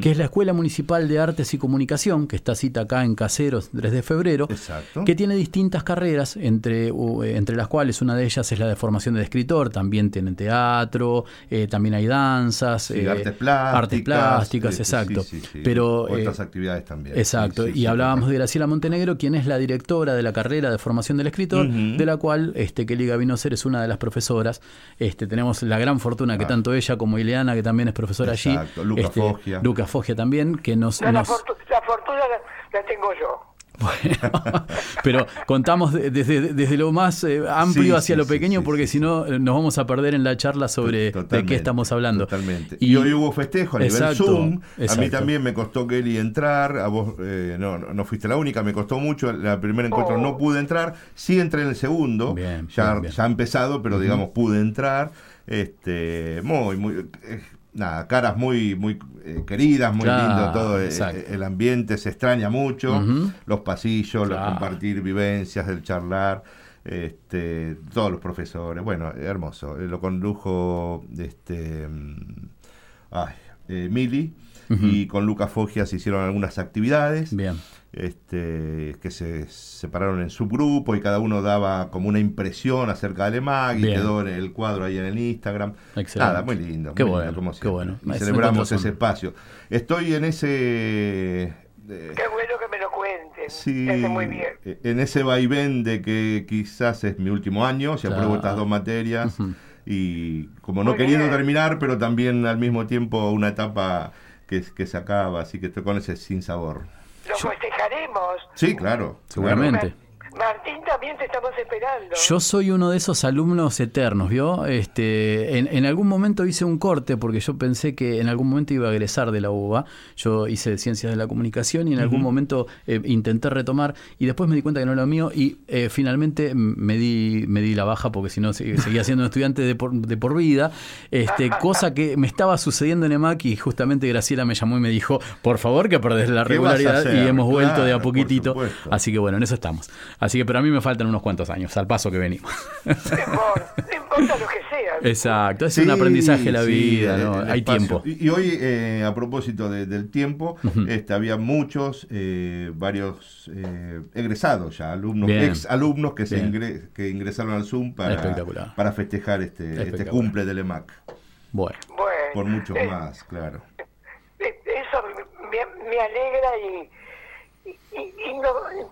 que es la Escuela Municipal de Artes y Comunicación, que está cita acá en Caseros 3 de febrero, Exacto. que tiene distintas carreras, entre, entre las cuales una de ellas es la de formación de escritor, también tienen teatro, eh, también hay danzas, Sí, eh, artes plásticas. artes plásticas, eh, exacto. sí, sí, sí. Pero Otras eh, actividades también. Exacto, Sí, sí, y sí. hablábamos de Graciela Montenegro, quien es la directora de la carrera de formación del escritor, de la cual este, Kelly Gavinoser es una de las profesoras. Este, tenemos la gran fortuna que tanto ella como Ileana, que también es profesora Exacto, allí. Luca este, Foggia. Luca Foggia también, que nos... No, la, nos- la fortuna la, la tengo yo. bueno, pero contamos de- desde, desde lo más eh, amplio Sí, hacia sí, lo pequeño, sí, porque sí, si no nos vamos a perder en la charla sobre de qué estamos hablando. Totalmente. Y, hoy hubo festejo a nivel Exacto, Zoom. A mí también me costó Kelly entrar. A vos eh, no, no, no fuiste la única, me costó mucho. La primer encuentro Oh. no pude entrar. Sí entré en el segundo. Bien, ya, bien, bien. ya ha empezado, pero digamos pude entrar. Este, muy, muy. eh, nada, caras muy, muy eh, queridas, muy Claro, lindo todo. eh, exacto. el ambiente se extraña mucho. Los pasillos, los Claro. compartir vivencias, el charlar. Este, todos los profesores, bueno, hermoso. Eh, Lo condujo este, mm, ay, eh, Mili y con Lucas Foggia se hicieron algunas actividades Bien. Este, que se separaron en subgrupo y cada uno daba como una impresión acerca del EMAG y Bien. quedó en el cuadro ahí en el Instagram. Excelente. Nada, muy lindo. Qué muy lindo, bueno, como qué bueno. Y celebramos ese espacio. Estoy en ese... eh, Qué bueno que me lo cuenten. Sí, muy bien. eh, en ese vaivén de que quizás es mi último año, si apruebo Claro. estas dos materias, y como no Muy queriendo bien. terminar, pero también al mismo tiempo una etapa que, que se acaba, así que estoy con ese sin sabor. Lo festejaremos. Sí, claro. Seguramente. Martín, también te estamos esperando. Yo soy uno de esos alumnos eternos, ¿vio? Este, en, en algún momento hice un corte porque yo pensé que en algún momento iba a egresar de la UBA. Yo hice Ciencias de la Comunicación y en algún momento eh, intenté retomar y después me di cuenta que no era lo mío y eh, finalmente me di, me di la baja porque si no se- seguía siendo un estudiante de por, de por vida. Este, cosa que me estaba sucediendo en EMAC y justamente Graciela me llamó y me dijo, por favor que perdés la ¿Qué vas a regularidad y hemos vuelto de a poquitito. Así que bueno, en eso estamos. Así que, pero a mí me faltan unos cuantos años, al paso que venimos. No importa lo que sea. Exacto, es Sí, un aprendizaje de la sí, vida, ¿no? el Hay espacio. tiempo. Y, y hoy, eh, a propósito de- del tiempo, este, había muchos, eh, varios eh, egresados ya, alumnos, Bien. ex alumnos que, se Bien. ingre- que ingresaron al Zoom para, Espectacular. para festejar este, este cumple del EMAC. Bueno. Por muchos eh, más, claro. Eso me, me alegra y, y, y no,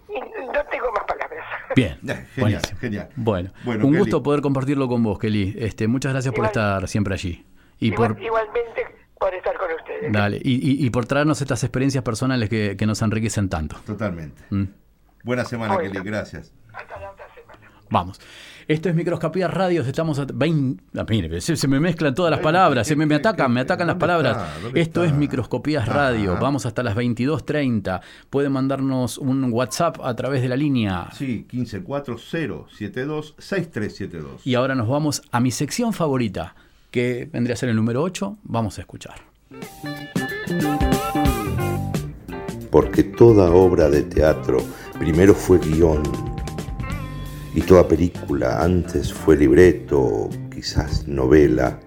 y no tengo más palabras. Bien. Genial, buenísimo. genial. Bueno, Bueno, un Kelly. gusto poder compartirlo con vos, Kelly. Este, muchas gracias por estar siempre allí. Y Igual- por, Igualmente por estar con ustedes. dale, y, y- y por traernos estas experiencias personales que, que nos enriquecen tanto. Totalmente. Mm. Buena semana, Bueno. Kelly, gracias. Vamos. Esto es Microscopía Radio, estamos a 20... ah, mire, se, se me mezclan todas las palabras, se me, me atacan, me atacan las ¿Dónde palabras. Esto está? es Microscopías. Radio, vamos hasta las 22.30. Pueden mandarnos un WhatsApp a través de la línea. Sí, 1540726372. Y ahora nos vamos a mi sección favorita, que vendría a ser el número 8. Vamos a escuchar. porque toda obra de teatro primero fue guion y toda película antes fue libreto, quizás novela,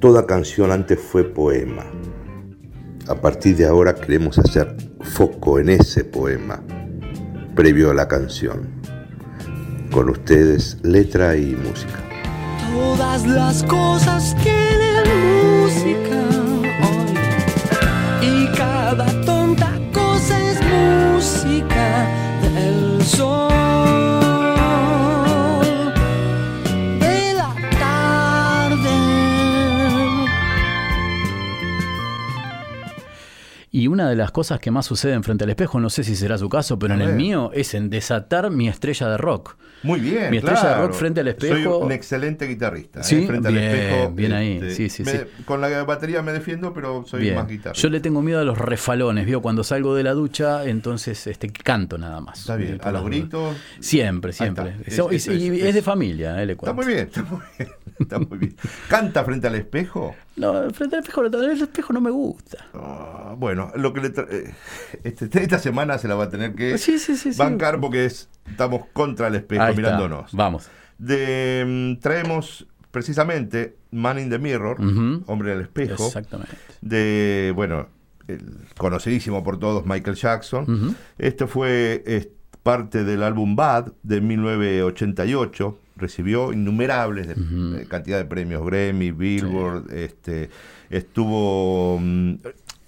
toda canción antes fue poema. A partir de ahora queremos hacer foco en ese poema, previo a la canción. Con ustedes, letra y música. Todas las cosas tienen música hoy y cada Y una de las cosas que más suceden frente al espejo, no sé si será su caso, pero en el mío es en desatar mi estrella de rock. Muy bien. Mi estrella de rock frente al espejo. Soy un excelente guitarrista. ¿eh? Sí, frente bien, al espejo. bien ahí. este, Sí, sí, me- sí. Con la batería me defiendo, pero soy Bien. más guitarrista. Yo le tengo miedo a los refalones, ¿vio? Cuando salgo de la ducha, entonces este canto nada más. Está bien. A los gritos. Siempre, siempre. Eso- Es- y- es- de familia, eh, le Está muy bien, está muy bien. Está muy bien. ¿Canta frente al espejo? No, frente al espejo, el espejo no me gusta. Ah, bueno, lo que le tra- eh, este, esta semana se la va a tener que Sí, sí, sí, sí. bancar porque es, estamos contra el espejo Ahí está. mirándonos. Vamos. De, mm, traemos precisamente Man in the Mirror. Hombre en el espejo, Exactamente. de, bueno, el conocidísimo por todos Michael Jackson. Ujú. Esto fue es, parte del álbum Bad de 1988. Recibió innumerables de- eh, cantidad de premios Grammy, Billboard, este, estuvo... mm,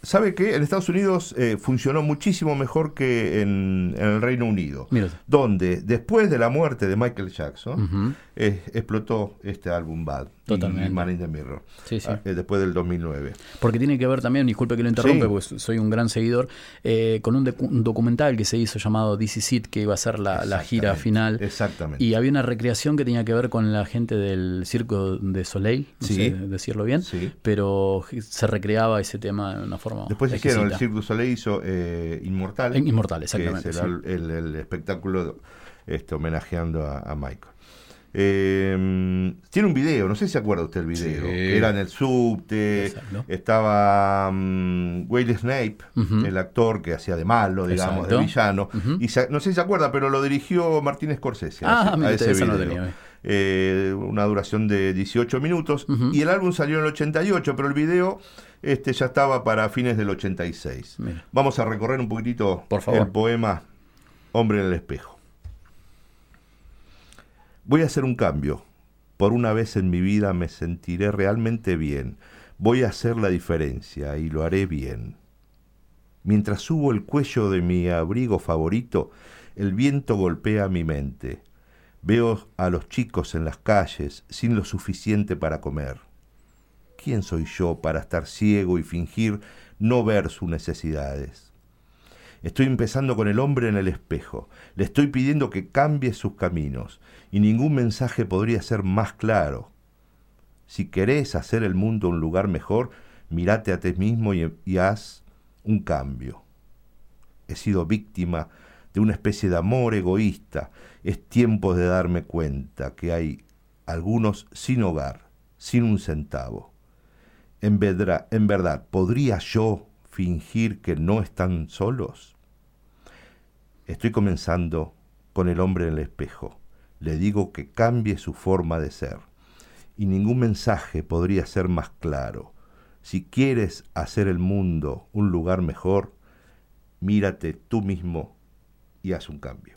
¿Sabe qué? En Estados Unidos eh, funcionó muchísimo mejor que en, en el Reino Unido, donde después de la muerte de Michael Jackson. Eh, explotó este álbum Bad Totalmente. y Man in the Mirror, Sí, sí. ah, eh, después del 2009. Porque tiene que ver también, disculpe que lo interrumpe, Sí. porque soy un gran seguidor, eh, con un, un documental que se hizo llamado This Is It, que iba a ser la, la gira final. Exactamente. Y había una recreación que tenía que ver con la gente del Circo de Soleil, no sé decirlo bien, Sí. pero se recreaba ese tema de una forma Después hicieron, el exquisita. Cirque du Soleil hizo eh, Inmortal. En Inmortal, exactamente, Que sí. el, el espectáculo este, homenajeando a, a Michael. Eh, tiene un video, no sé si se acuerda usted el video, Sí. era en el subte, Exacto. estaba mm, Will Snape, el actor que hacía de malo, digamos, Exacto. de villano, Ujú. y se- no sé si se acuerda, pero lo dirigió Martín Scorsese a Ah, ese- a ese no video. tenía, eh. Eh, una duración de 18 minutos, y el álbum salió en el 88, pero el video este, ya estaba para fines del 86. Mira. Vamos a recorrer un poquitito Por favor. el poema Hombre en el espejo. Voy a hacer un cambio. Por una vez en mi vida me sentiré realmente bien. Voy a hacer la diferencia y lo haré bien. Mientras subo el cuello de mi abrigo favorito, el viento golpea mi mente. Veo a los chicos en las calles sin lo suficiente para comer. ¿Quién soy yo para estar ciego y fingir no ver sus necesidades? Estoy empezando con el hombre en el espejo. Le estoy pidiendo que cambie sus caminos y ningún mensaje podría ser más claro. Si querés hacer el mundo un lugar mejor, mírate a ti mismo y, haz un cambio. He sido víctima de una especie de amor egoísta. Es tiempo de darme cuenta que hay algunos sin hogar, sin un centavo. En en verdad, ¿podría yo fingir que no están solos? Estoy comenzando con el hombre en el espejo. Le digo que cambie su forma de ser. Y ningún mensaje podría ser más claro. Si quieres hacer el mundo un lugar mejor, mírate tú mismo y haz un cambio.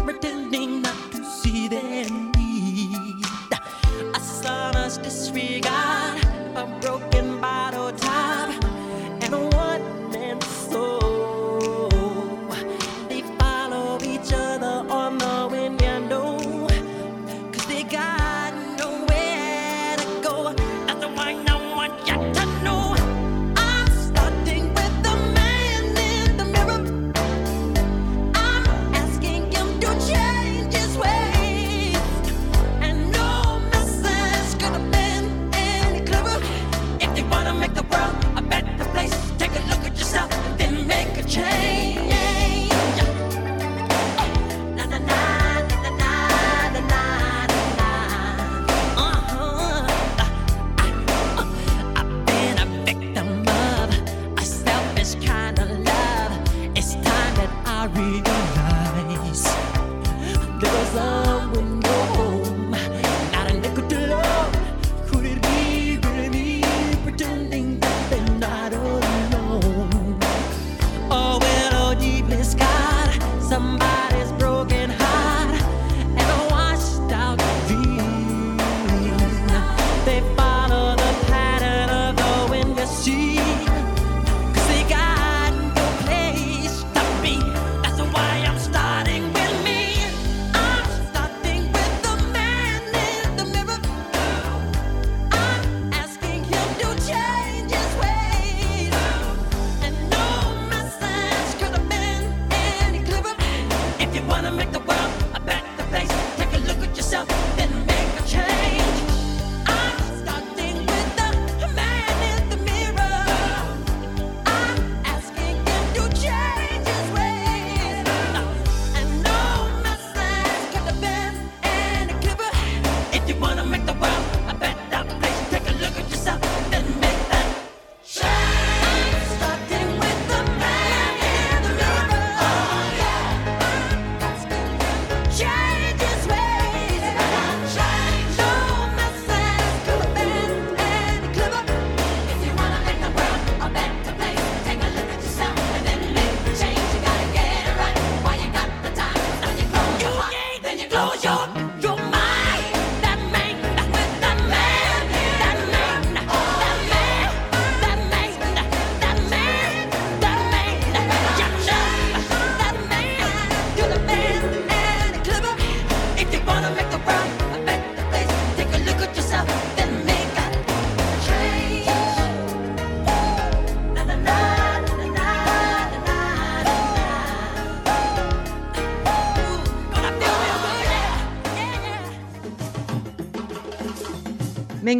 I'm broken.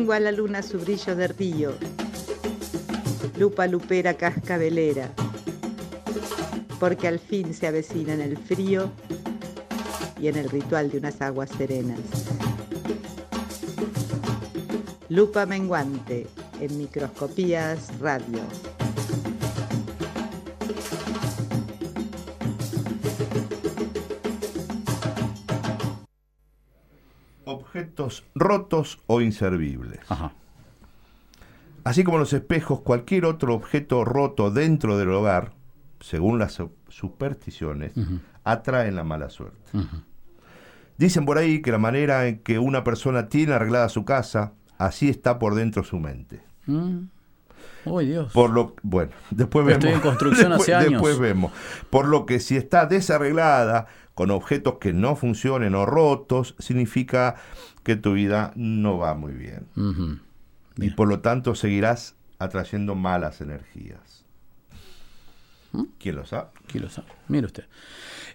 Yeah. Mengua la luna su brillo de río. Lupa lupera cascabelera. Porque al fin se avecina en el frío y en el ritual de unas aguas serenas. Lupa menguante en microscopías radio. Objetos rotos o inservibles. Así como los espejos, cualquier otro objeto roto dentro del hogar, según las su- supersticiones, atraen la mala suerte. Dicen por ahí que la manera en que una persona tiene arreglada su casa, así está por dentro su mente. Mm. Uy, Dios. Por lo bueno, después vemos. Estoy en construcción después, hace años. Después vemos. Por lo que si está desarreglada con objetos que no funcionen o rotos, significa que tu vida no va muy bien. Y por lo tanto seguirás atrayendo malas energías. ¿Mm? ¿Quién lo sabe? ¿Quién lo sabe? Mire usted.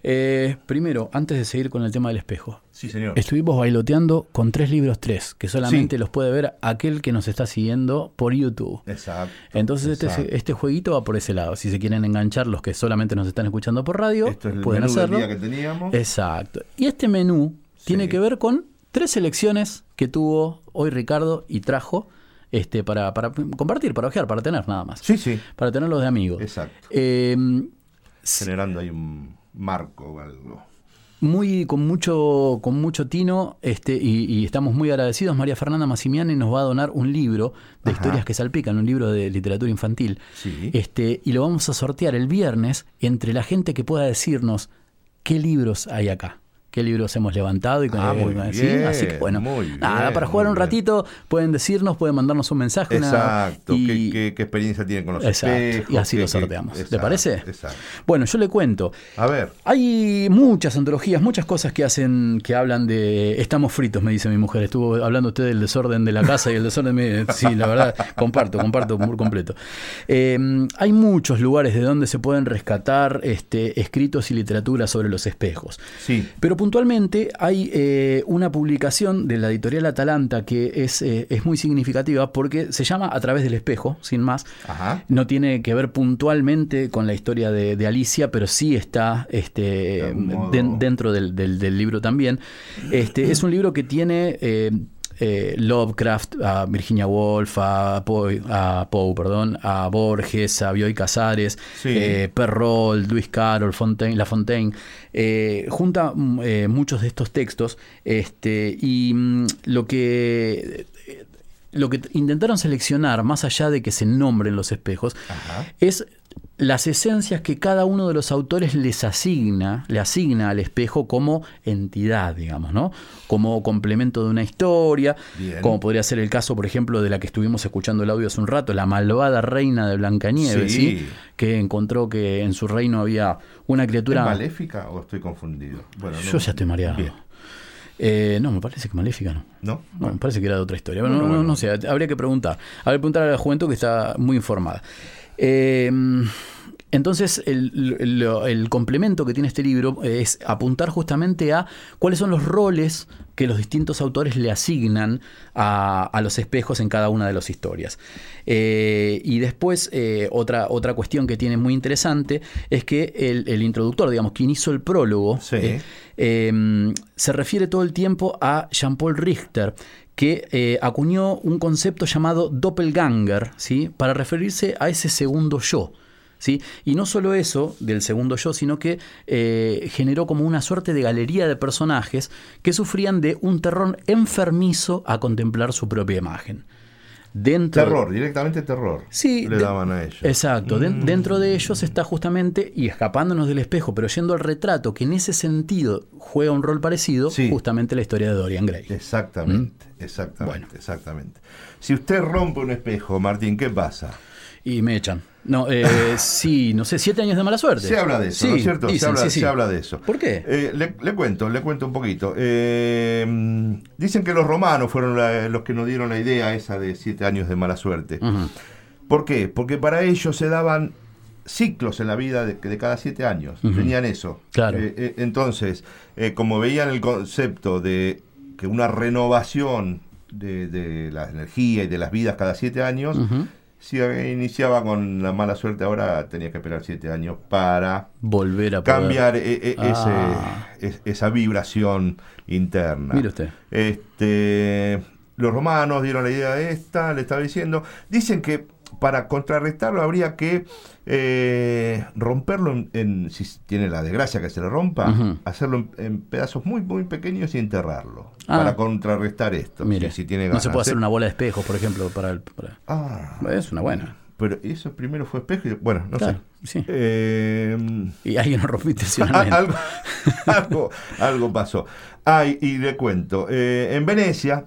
Eh, primero, antes de seguir con el tema del espejo. Sí, señor. Estuvimos bailoteando con tres libros tres, que solamente los puede ver aquel que nos está siguiendo por YouTube. Exacto. Entonces este, exacto. este jueguito va por ese lado. Si se quieren enganchar los que solamente nos están escuchando por radio, Esto es el pueden menú del hacerlo. día que teníamos. Exacto. Y este menú tiene que ver con tres selecciones que tuvo hoy Ricardo y trajo este, para, para compartir, para ojear, para tener nada más. Sí, sí. Para tenerlos de amigos. Exacto. Eh, Generando ahí un marco o algo. muy con mucho con mucho tino este y, y estamos muy agradecidos María Fernanda Massimiani nos va a donar un libro de Ajá. historias que salpican un libro de literatura infantil Sí. este y lo vamos a sortear el viernes entre la gente que pueda decirnos qué libros hay acá qué libros hemos levantado y Ah, eh, muy ¿sí? bien, así que bueno muy nada bien, para jugar un ratito pueden decirnos pueden mandarnos un mensaje una- Exacto. y- ¿Qué, qué, qué experiencia tienen con los Exacto, espejos? y así ¿Qué- lo sorteamos. ¿Te exacto, parece? Exacto. Bueno, yo le cuento. A ver. Hay muchas antologías, muchas cosas que hacen, que hablan de estamos fritos, me dice mi mujer. Estuvo hablando usted del desorden de la casa y el desorden de sí, la verdad, comparto, comparto por completo. Eh, hay muchos lugares de donde se pueden rescatar este, escritos y literatura sobre los espejos. Sí. Pero puntualmente hay eh, una publicación de la editorial Atalanta que es, eh, es muy significativa porque se llama A través del espejo, sin más. Ajá. No tiene que ver puntualmente con la historia de, de Alicia, pero sí está este, dentro del, del- del libro también. Este, es un libro que tiene eh, Lovecraft, a Virginia Woolf, a Poe, a Poe, perdón, a Borges, a Bioy Casares, Sí. eh, Perrault, Lewis Carroll, Fontaine, La Fontaine. eh, junta mm, eh, muchos de estos textos este, y mm, lo que lo que intentaron seleccionar, más allá de que se nombren los espejos, es las esencias que cada uno de los autores les asigna, le asigna al espejo como entidad, digamos, ¿no? Como complemento de una historia, Bien. como podría ser el caso, por ejemplo, de la que estuvimos escuchando el audio hace un rato, la malvada reina de Blancanieves, Sí. ¿sí? Que encontró que en su reino había una ¿Es criatura... maléfica o estoy confundido? Bueno, Yo ya estoy mareado. Bien. Eh, no, me parece que Maléfica no. ¿No? No, me parece que era de otra historia. Bueno, no, no, bueno. no sé, habría que preguntar. Habría que preguntar a la juventud que está muy informada. Eh, entonces, el, el- el complemento que tiene este libro es apuntar justamente a cuáles son los roles que los distintos autores le asignan a, a los espejos en cada una de las historias. Eh, y después, eh, otra, otra cuestión que tiene muy interesante es que el, el introductor, digamos, quien hizo el prólogo, Sí. eh, eh, se refiere todo el tiempo a Jean-Paul Richter, que eh, acuñó un concepto llamado doppelganger, ¿sí? para referirse a ese segundo yo. ¿sí? Y no solo eso del segundo yo, sino que eh, generó como una suerte de galería de personajes que sufrían de un terror enfermizo a contemplar su propia imagen. Dentro Terror, directamente terror. Sí, Le de- daban a ellos. Exacto, Mm. dentro de ellos está justamente, y escapándonos del espejo, pero yendo al retrato, que en ese sentido juega un rol parecido, justamente la historia de Dorian Gray. Exactamente, exactamente, exactamente. Si usted rompe un espejo, Martín, ¿qué pasa? Y me echan. No, eh, sí, no sé, siete años de mala suerte. Se habla de eso, Sí, ¿no es cierto? dicen, se, habla, sí, sí. se habla de eso. ¿Por qué? Eh, le, le cuento, le cuento un poquito. Eh, dicen que los romanos fueron la- los que nos dieron la idea esa de siete años de mala suerte. ¿Por qué? Porque para ellos se daban ciclos en la vida de, de cada siete años. Tenían eso. Claro. Eh, entonces, como veían el concepto de que una renovación de, de la energía y de las vidas cada siete años, si iniciaba con la mala suerte, ahora tenía que esperar siete años para Volver a poder- cambiar e- e- Ah. ese- es- esa vibración interna. Mire usted. Este, los romanos dieron la idea de esta, le estaba diciendo. Dicen que para contrarrestarlo habría que eh, romperlo en, en- si tiene la desgracia que se le rompa, hacerlo en, en pedazos muy muy pequeños y enterrarlo. Ah. Para contrarrestar esto. Mire, si, si tiene no se puede hacer una bola de espejos, por ejemplo, para el... para- Ah. Es una buena. Pero eso primero fue espejo y bueno, no Claro, sé. sí. Eh, Y alguien lo rompió algo, algo, algo pasó. Ah, y, y le cuento. eh, en Venecia,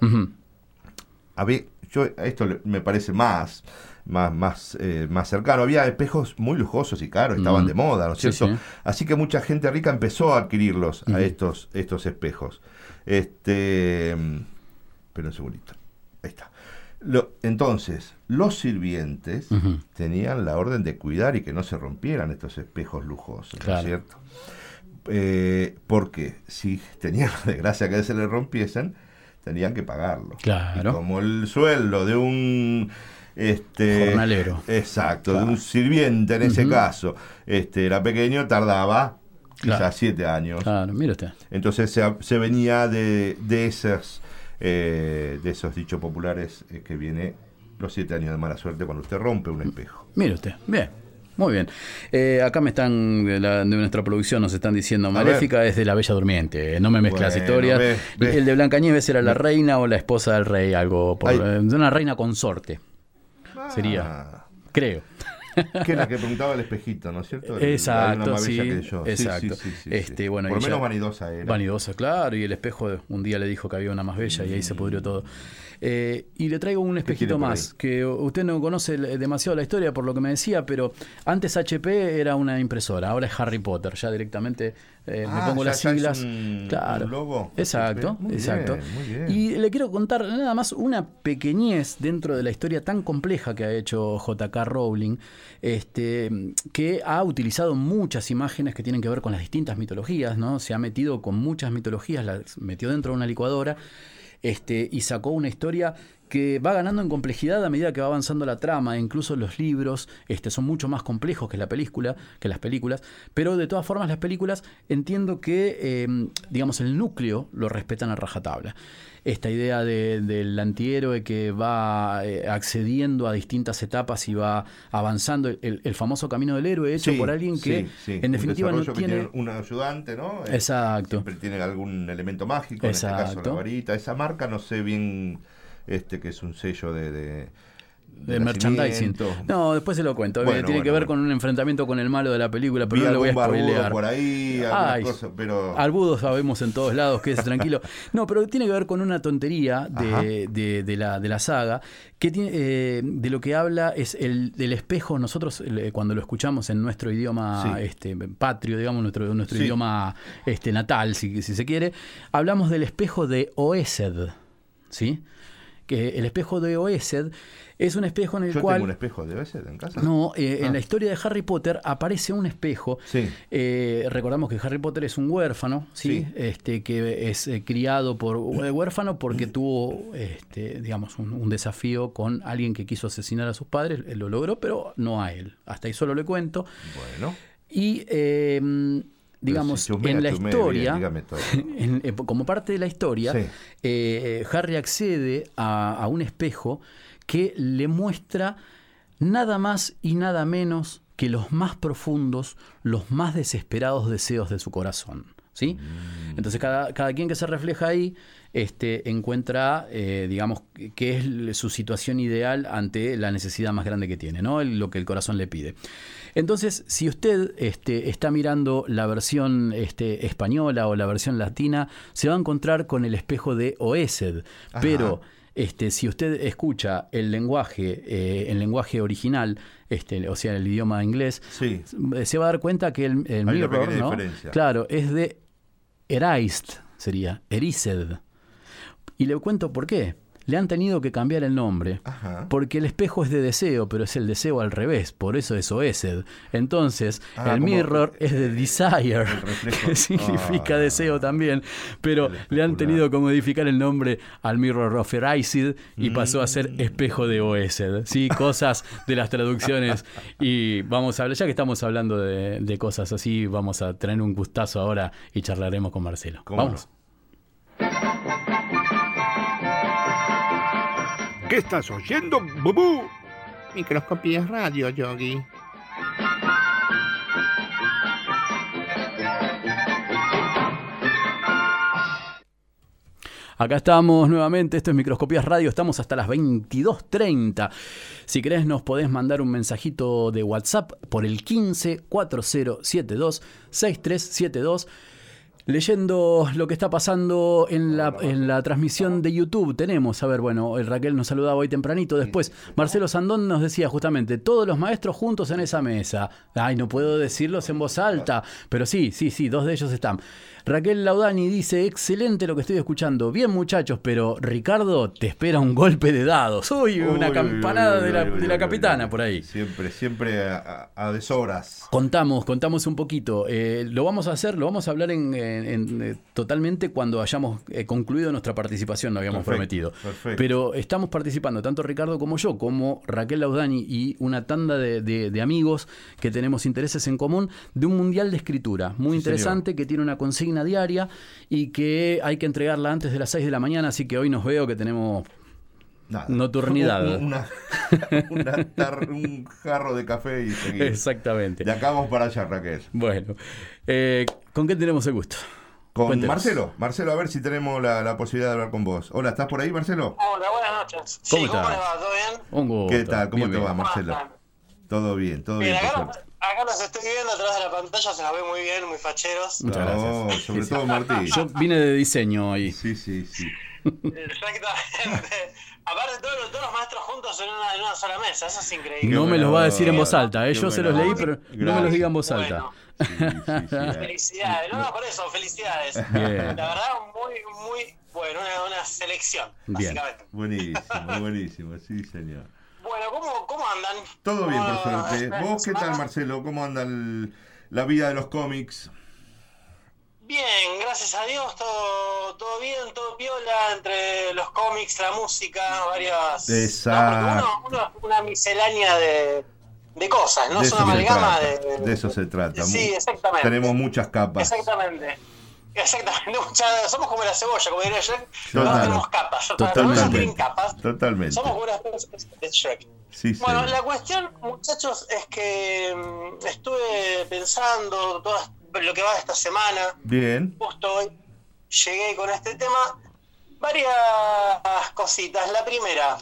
había, yo, esto me parece más, más, más, eh, más cercano. Había espejos muy lujosos y caros, estaban de moda, ¿no es cierto? sí. Así que mucha gente rica empezó a adquirirlos, a estos, estos espejos. Este, pero un segundito. Ahí está. Lo- entonces, los sirvientes tenían la orden de cuidar y que no se rompieran estos espejos lujosos, ¿no Claro. es cierto? Eh, porque si tenían la desgracia que se le rompiesen, tenían que pagarlo. Claro. Y como el sueldo de un este Jornalero. exacto, Claro. de un sirviente en ese caso, este era pequeño, tardaba quizás Claro. siete años. Claro, usted. Entonces se, se venía de, de esos eh, de esos dichos populares eh, que viene los siete años de mala suerte cuando usted rompe un espejo. Mire usted, bien. Muy bien. Eh, acá me están, de, la- de nuestra producción nos están diciendo, Maléfica es de la Bella Durmiente, no me mezclas Bueno, historias. El de Blancanieves era la reina o la esposa del rey, algo por, de una reina consorte. Sería, Ah, creo. que es la que preguntaba el espejito, ¿no es cierto? El- Exacto, sí, que yo. Exacto. sí, sí, sí, este, sí. bueno, Por lo menos ya- vanidosa era. Vanidosa, claro, y el espejo un día le dijo que había una más bella y ahí se pudrió todo. Eh, y le traigo un espejito más, que usted no conoce demasiado la historia por lo que me decía, pero antes HP era una impresora, ahora es Harry Potter, ya directamente eh, me Ah, pongo ya- las ya es siglas. un- claro. un logo. Exacto, Muy exacto. bien, muy bien. Y le quiero contar nada más una pequeñez dentro de la historia tan compleja que ha hecho JK Rowling, este, que ha utilizado muchas imágenes que tienen que ver con las distintas mitologías, ¿no? Se ha metido con muchas mitologías, las metió dentro de una licuadora este, y sacó una historia que va ganando en complejidad a medida que va avanzando la trama, incluso los libros este, son mucho más complejos que la película, que las películas, pero de todas formas las películas entiendo que, eh, digamos, el núcleo lo respetan a rajatabla. Esta idea de- del antihéroe que va eh, accediendo a distintas etapas y va avanzando, el, el famoso camino del héroe hecho Sí, por alguien que, sí, sí. en definitiva, no que tiene... un ayudante, ¿no? Eh, Exacto. Siempre tiene algún elemento mágico, en este caso Exacto. la varita. Esa marca no sé bien este que es un sello de, de, de merchandising. No, después se lo cuento. Bueno, Tiene que bueno, ver con un enfrentamiento con el malo de la película, pero Vi no le voy a spoilear. por ahí, Ay, cosas, pero- Arbudos sabemos en todos lados, quédese tranquilo. No, pero tiene que ver con una tontería de, de- de la, de la saga, que tiene, eh, de lo que habla es el del espejo. Nosotros, eh, cuando lo escuchamos en nuestro idioma Sí. este, patrio, digamos, nuestro, nuestro Sí. idioma este, natal, si, si se quiere, hablamos del espejo de Oesed. ¿Sí? Que el espejo de Oesed es un espejo en el Yo cual. tengo un espejo de veces en casa. No, eh, Ah. en la historia de Harry Potter aparece un espejo. Sí. Eh, recordamos que Harry Potter es un huérfano, ¿sí? Sí. Este, que es eh, criado por huérfano porque tuvo, este, digamos, un, un desafío con alguien que quiso asesinar a sus padres. Él lo logró, pero no a él. Hasta ahí solo le cuento. Bueno. Y eh, digamos, si en la historia, bien, en- eh, como parte de la historia, Sí. eh, Harry accede a, a un espejo que le muestra nada más y nada menos que los más profundos, los más desesperados deseos de su corazón. ¿sí? Mm. Entonces cada, cada quien que se refleja ahí este, encuentra, eh, digamos, qué es su situación ideal ante la necesidad más grande que tiene, ¿no? El- lo que el corazón le pide. Entonces, si usted este, está mirando la versión este, española o la versión latina, se va a encontrar con el espejo de Oesed. Ajá. Pero este, si usted escucha el lenguaje, eh, el lenguaje original, este, o sea, el idioma inglés, Sí. se va a dar cuenta que el, el mirror. Claro, es de Eraist, sería, Erised. Y le cuento por qué. Le han tenido que cambiar el nombre. Ajá. Porque el espejo es de deseo, pero es el deseo al revés, por eso es Oesed. Entonces, Ah, el mirror es de desire, que significa Ah. deseo también, pero le han tenido que modificar el nombre al mirror of Erasid y pasó a ser Mm. espejo de Oesed. Sí, cosas de las traducciones. Y vamos a hablar, ya que estamos hablando de, de cosas así, vamos a tener un gustazo ahora y charlaremos con Marcelo. ¿Cómo Vamos. ¿Qué estás oyendo, Bubú? Microscopías radio, Yogi. Acá estamos nuevamente, esto es Microscopías Radio, estamos hasta las 22.30. Si querés nos podés mandar un mensajito de WhatsApp por el 15 4072 6372. Leyendo lo que está pasando en la, en la transmisión de YouTube, tenemos, a ver, bueno, el Raquel nos saludaba hoy tempranito. Después, Marcelo Sandón nos decía justamente, todos los maestros juntos en esa mesa. Ay, no puedo decirlos en voz alta, pero sí, sí, sí, dos de ellos están. Raquel Laudani dice, excelente lo que estoy escuchando. Bien muchachos, pero Ricardo te espera un golpe de dados. Uy, una Uy, campanada uy, de la, de la capitana por ahí. Siempre, siempre a, a- deshoras. Contamos, contamos un poquito. Eh, lo vamos a hacer, lo vamos a hablar en, en- en, eh, totalmente cuando hayamos eh, concluido nuestra participación, lo habíamos Perfecto, prometido. perfecto. Pero estamos participando, tanto Ricardo como yo, como Raquel Laudani y una tanda de, de- de amigos que tenemos intereses en común, de un mundial de escritura muy Sí, interesante que tiene una consigna diaria y que hay que entregarla antes de las 6 de la mañana, así que hoy nos veo que tenemos Nada. nocturnidad. Un- Una, una tar- un jarro de café y seguimos. Exactamente. De acá vamos para allá, Raquel. Bueno, eh, ¿con qué tenemos el gusto? Con. Marcelo. Marcelo, a ver si tenemos la, la posibilidad de hablar con vos. Hola, ¿estás por ahí, Marcelo? Hola, buenas noches. ¿Cómo sí, ¿cómo le va? ¿Todo bien? Un gusto. ¿Qué tal? ¿Cómo Bien, te bien. va, Marcelo? Todo bien, todo Bien, bien. por acá. Acá los estoy viendo a través de la pantalla, se los ve muy bien, muy facheros. Muchas No, gracias. sobre Sí, sí. todo Martín. Yo vine de diseño ahí. Sí, sí, sí. Exactamente. Aparte, todos, los- todos los maestros juntos en una, en una sola mesa, eso es increíble. No me los va a decir en voz alta, eh. Yo se los leí, pero no me los diga en voz alta. Felicidades, no, no, por eso, felicidades. Bien. La verdad, muy, muy bueno, una, una selección, Bien. básicamente. Buenísimo, buenísimo, sí, señor. Bueno, ¿cómo, cómo andan? Todo bien, por ¿Cómo- suerte. esta ¿Vos qué tal? Marcelo? ¿Cómo anda el- la vida de los cómics? Bien, gracias a Dios, todo, todo bien, todo piola, entre los cómics, la música, varias... Exacto. Uno, uno una miscelánea de, de cosas, ¿no? de Es una amalgama de... De eso se trata. Sí, exactamente. Tenemos muchas capas. Exactamente. Exactamente, somos como la cebolla, como diría Shrek. Total. No tenemos capas, Totalmente. tienen capas. Totalmente. Somos como una de Shrek. Sí, Bueno, la cuestión, muchachos, es que mm, estuve pensando todo lo que va esta semana. Bien. Justo hoy llegué con este tema. Varias cositas. La primera,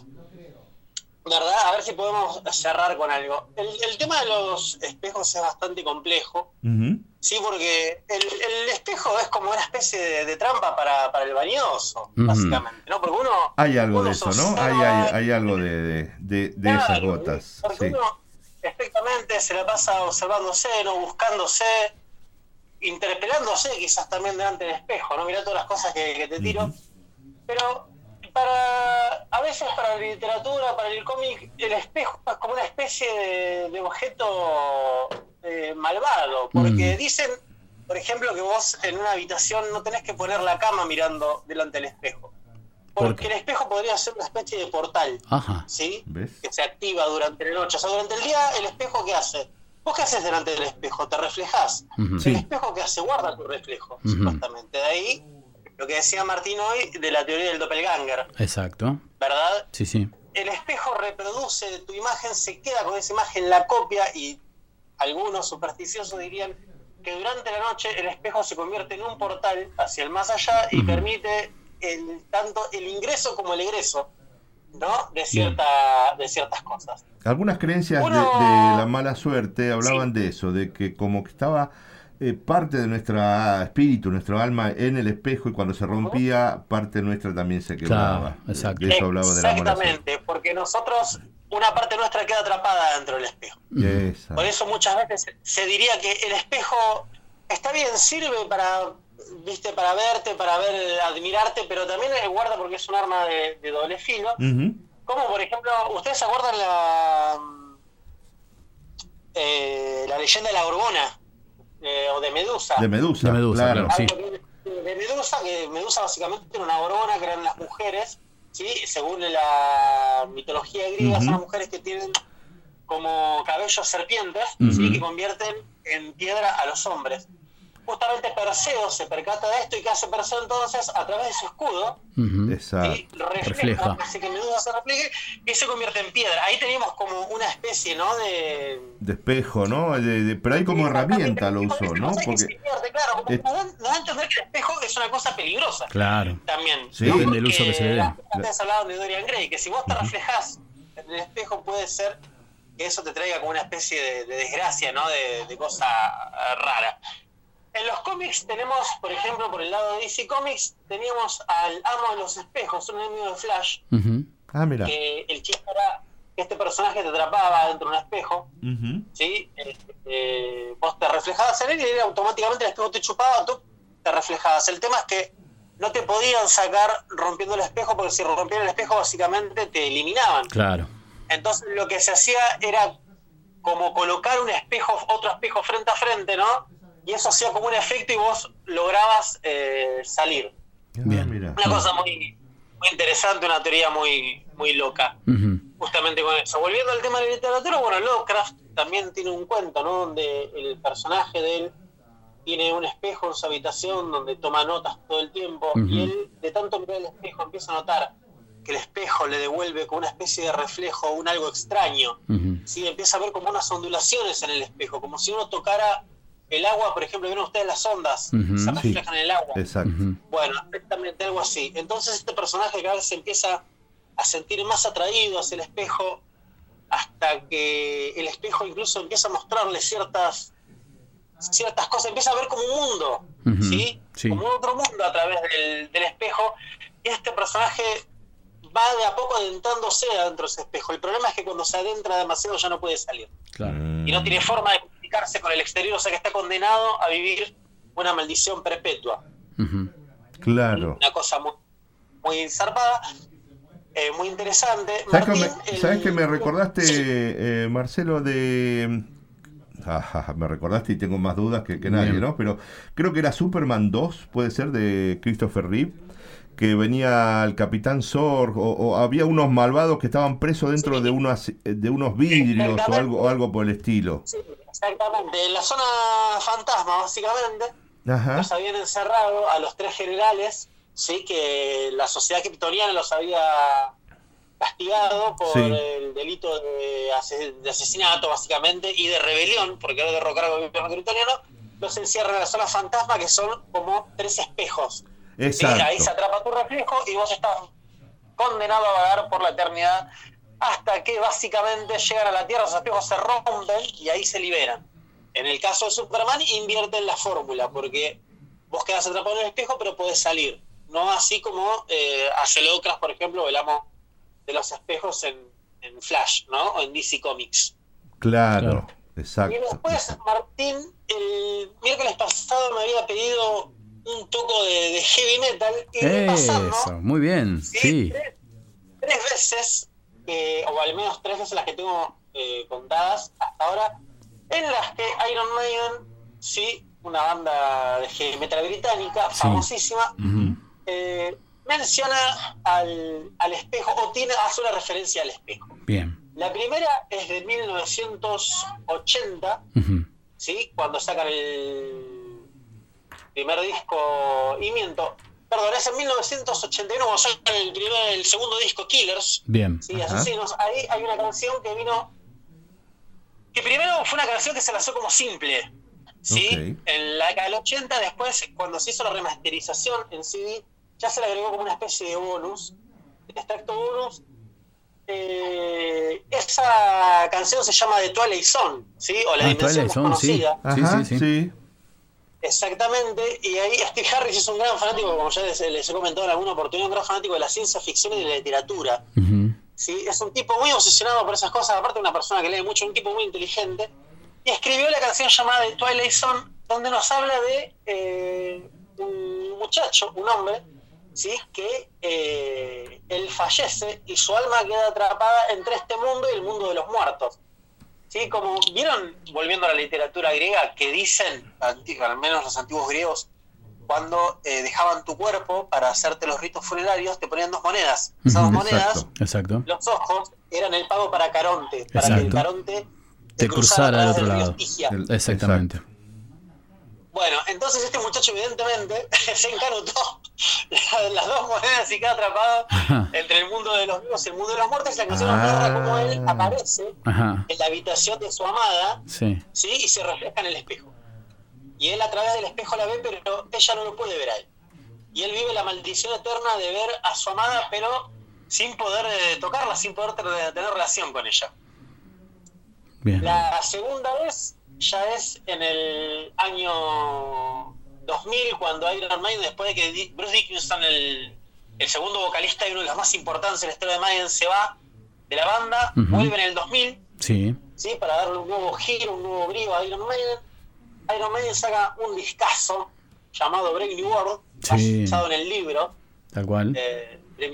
¿verdad? A ver si podemos cerrar con algo. El, el tema de los espejos es bastante complejo. Ujú. Sí, porque el, el espejo es como una especie de, de trampa para, para el bañoso, básicamente, ¿no? Porque uno... Hay algo uno de eso, ¿no? Hay, hay, hay algo de, de, de- esas gotas. Porque Sí. uno perfectamente se la pasa observándose, ¿no? Buscándose, interpelándose quizás también delante del espejo, ¿no? Mirá todas las cosas que, que te tiro. Pero para a veces para la literatura, para el cómic, el espejo es como una especie de, de objeto eh, malvado, porque Mm. dicen, por ejemplo, que vos en una habitación no tenés que poner la cama mirando delante del espejo. ¿Por Porque el espejo podría ser una especie de portal, Ajá. ¿sí? ¿Ves? que se activa durante la noche. O sea, durante el día, ¿el espejo qué hace? ¿Vos qué haces delante del espejo? Te reflejás. Ujú. El Sí. espejo que hace guarda tu reflejo, Ujú. supuestamente. De ahí lo que decía Martín hoy de la teoría del doppelganger, Exacto. ¿verdad? Sí, sí. El espejo reproduce tu imagen, se queda con esa imagen, la copia y algunos supersticiosos dirían que durante la noche el espejo se convierte en un portal hacia el más allá y permite el, tanto el ingreso como el egreso ¿no? de, cierta, de ciertas cosas. Algunas creencias Uno- de la mala suerte hablaban de eso, de que como que estaba eh, parte de nuestro espíritu, nuestro alma en el espejo y cuando se rompía, parte nuestra también se quebraba. Claro, exacto. De eso hablaba de la. Exactamente, porque nosotros, una parte nuestra queda atrapada dentro del espejo. Esa. Por eso muchas veces se diría que el espejo está bien, sirve para viste para verte, para ver, admirarte, pero también guarda porque es un arma de, de doble filo. Como por ejemplo, ¿ustedes se acuerdan la eh, la leyenda de la Gorgona? Eh, o de Medusa. De Medusa, De Medusa, claro. claro, sí. De- Medusa, que Medusa básicamente era una gorgona que eran las mujeres, ¿sí? según la mitología griega, son las mujeres que tienen como cabellos serpientes, Ujú. ¿sí? que convierten en piedra a los hombres. Justamente Perseo se percata de esto y ¿qué hace Perseo entonces? A través de su escudo. ¿sí? refleja, que Medusa se refleje y se convierte en piedra. Ahí teníamos como una especie, ¿no? De, De espejo, ¿no? De- de- pero ahí como herramienta lo usó, ¿no? Porque... Claro, como da a entender que el espejo es una cosa peligrosa Claro. también. Sí. Depende del uso que se le dé. Antes hablaban de Dorian Gray, que si vos te reflejás en el espejo puede ser que eso te traiga como una especie de, de desgracia, ¿no? De, de cosa rara. En los cómics tenemos, por ejemplo, por el lado de DC Comics, teníamos al amo de los espejos, un enemigo de Flash. Ah, mira. que el chiste era que este personaje te atrapaba dentro de un espejo. ¿sí? Eh, eh, vos te reflejabas en él y él automáticamente el espejo te chupaba, tú te reflejabas. El tema es que no te podían sacar rompiendo el espejo, porque si rompían el espejo básicamente te eliminaban. Claro. Entonces lo que se hacía era como colocar un espejo, otro espejo frente a frente, ¿no? Y eso hacía como un efecto y vos lograbas eh, salir. Bien. mira. Una cosa muy, muy interesante, una teoría muy, muy loca, justamente con eso. Volviendo al tema de la literatura, bueno, Lovecraft también tiene un cuento, ¿no? Donde el personaje de él tiene un espejo en su habitación donde toma notas todo el tiempo y él, de tanto mirar el espejo, empieza a notar que el espejo le devuelve como una especie de reflejo, un algo extraño. Sí, empieza a ver como unas ondulaciones en el espejo, como si uno tocara el agua, por ejemplo, ven ustedes las ondas, se Sí. reflejan en el agua. Exacto. Bueno, exactamente algo así. Entonces este personaje cada vez se empieza a sentir más atraído hacia el espejo hasta que el espejo incluso empieza a mostrarle ciertas ciertas cosas, empieza a ver como un mundo. ¿sí? Sí. Como otro mundo a través del, del espejo y este personaje va de a poco adentrándose adentro de ese espejo. El problema es que cuando se adentra demasiado ya no puede salir Claro. y no tiene forma de comunicarse con el exterior, o sea que está condenado a vivir una maldición perpetua. Claro. una cosa muy, muy zarpada, eh, muy interesante. ¿Sabes que, Martín, me, el- sabes que me recordaste, eh, Marcelo, de... Ah, me recordaste y tengo más dudas que, que nadie, Bien. ¿no? Pero creo que era Superman 2, puede ser, de Christopher Reeve, que venía el Capitán Zorg, o, o había unos malvados que estaban presos dentro de, unos, de unos vidrios o algo, o algo por el estilo. Sí, exactamente. En la zona fantasma, básicamente, Ajá. los habían encerrado a los tres generales, sí, que la sociedad kryptoniana los había castigado por Sí. el delito de, ase- de asesinato, básicamente, y de rebelión, porque era derrocar al gobierno kryptoniano, los encierran en la zona fantasma, que son como tres espejos. Sí, Exacto. ahí se atrapa tu reflejo y vos estás condenado a vagar por la eternidad hasta que básicamente llegan a la Tierra, los espejos se rompen y ahí se liberan. En el caso de Superman invierten la fórmula porque vos quedás atrapado en el espejo pero podés salir. No así como eh, hace Lovecraft, por ejemplo, el amo de los espejos en, en Flash, ¿no? O en DC Comics. Claro, Y exacto. después, Martín, el miércoles pasado me había pedido un toco de, de heavy metal y de pasando Eso, muy bien. Sí. tres, tres veces, eh, o al menos tres veces las que tengo eh, contadas hasta ahora, en las que Iron Maiden, sí, una banda de heavy metal británica, Sí. famosísima, eh, menciona al, al espejo, o tiene, hace una referencia al espejo. Bien. La primera es de 1980, Ujú. ¿sí? Cuando sacan el primer disco, y miento, perdón, es en 1981 cuando sacan el, primer, el segundo disco, Killers, Bien. ¿sí? Ajá. Asesinos, ahí hay una canción que vino, que primero fue una canción que se lanzó como simple, ¿sí? En la década del 80, después, cuando se hizo la remasterización en CD, ya se le agregó como una especie de bonus, de extracto bonus. Eh, esa canción se llama The Twilight Zone, ¿sí? O la Ah, dimensión Twilight Zone, sí. Ajá, sí, sí. sí. Exactamente, y ahí Steve Harris es un gran fanático, como ya les, les he comentado en alguna oportunidad, un gran fanático de la ciencia ficción y de la literatura. ¿sí? Es un tipo muy obsesionado por esas cosas, aparte de una persona que lee mucho, un tipo muy inteligente, y escribió la canción llamada The Twilight Zone, donde nos habla de eh, un muchacho, un hombre, ¿sí? que eh, él fallece y su alma queda atrapada entre este mundo y el mundo de los muertos. ¿Sí? Como vieron, volviendo a la literatura griega, que dicen, al menos los antiguos griegos, cuando eh, dejaban tu cuerpo para hacerte los ritos funerarios, te ponían dos monedas. Esas dos monedas Exacto. Los ojos eran el pago para Caronte, para que el. Caronte Te cruzara al otro lado. El- Exactamente. Bueno, entonces este muchacho evidentemente se encanutó la- las dos monedas y queda atrapado entre el mundo de los vivos y el mundo de los muertos. Y la canción nos narra cómo él Ah. aparece Ajá. en la habitación de su amada, Sí. ¿sí? Y se refleja en el espejo. Y él a través del espejo la ve, pero ella no lo puede ver a él. Y él vive la maldición eterna de ver a su amada, pero sin poder eh, tocarla, sin poder tener, tener relación con ella. Bien. La segunda vez ya es en el año 2000 cuando Iron Maiden, después de que Bruce Dickinson, el, el segundo vocalista y uno de los más importantes en la historia de Maiden, se va de la banda, Ujú. vuelve en el 2000, Sí. ¿sí? para darle un nuevo giro, un nuevo brío a Iron Maiden. Iron Maiden saca un discazo llamado Brave New World, Sí. basado en el libro Tal cual.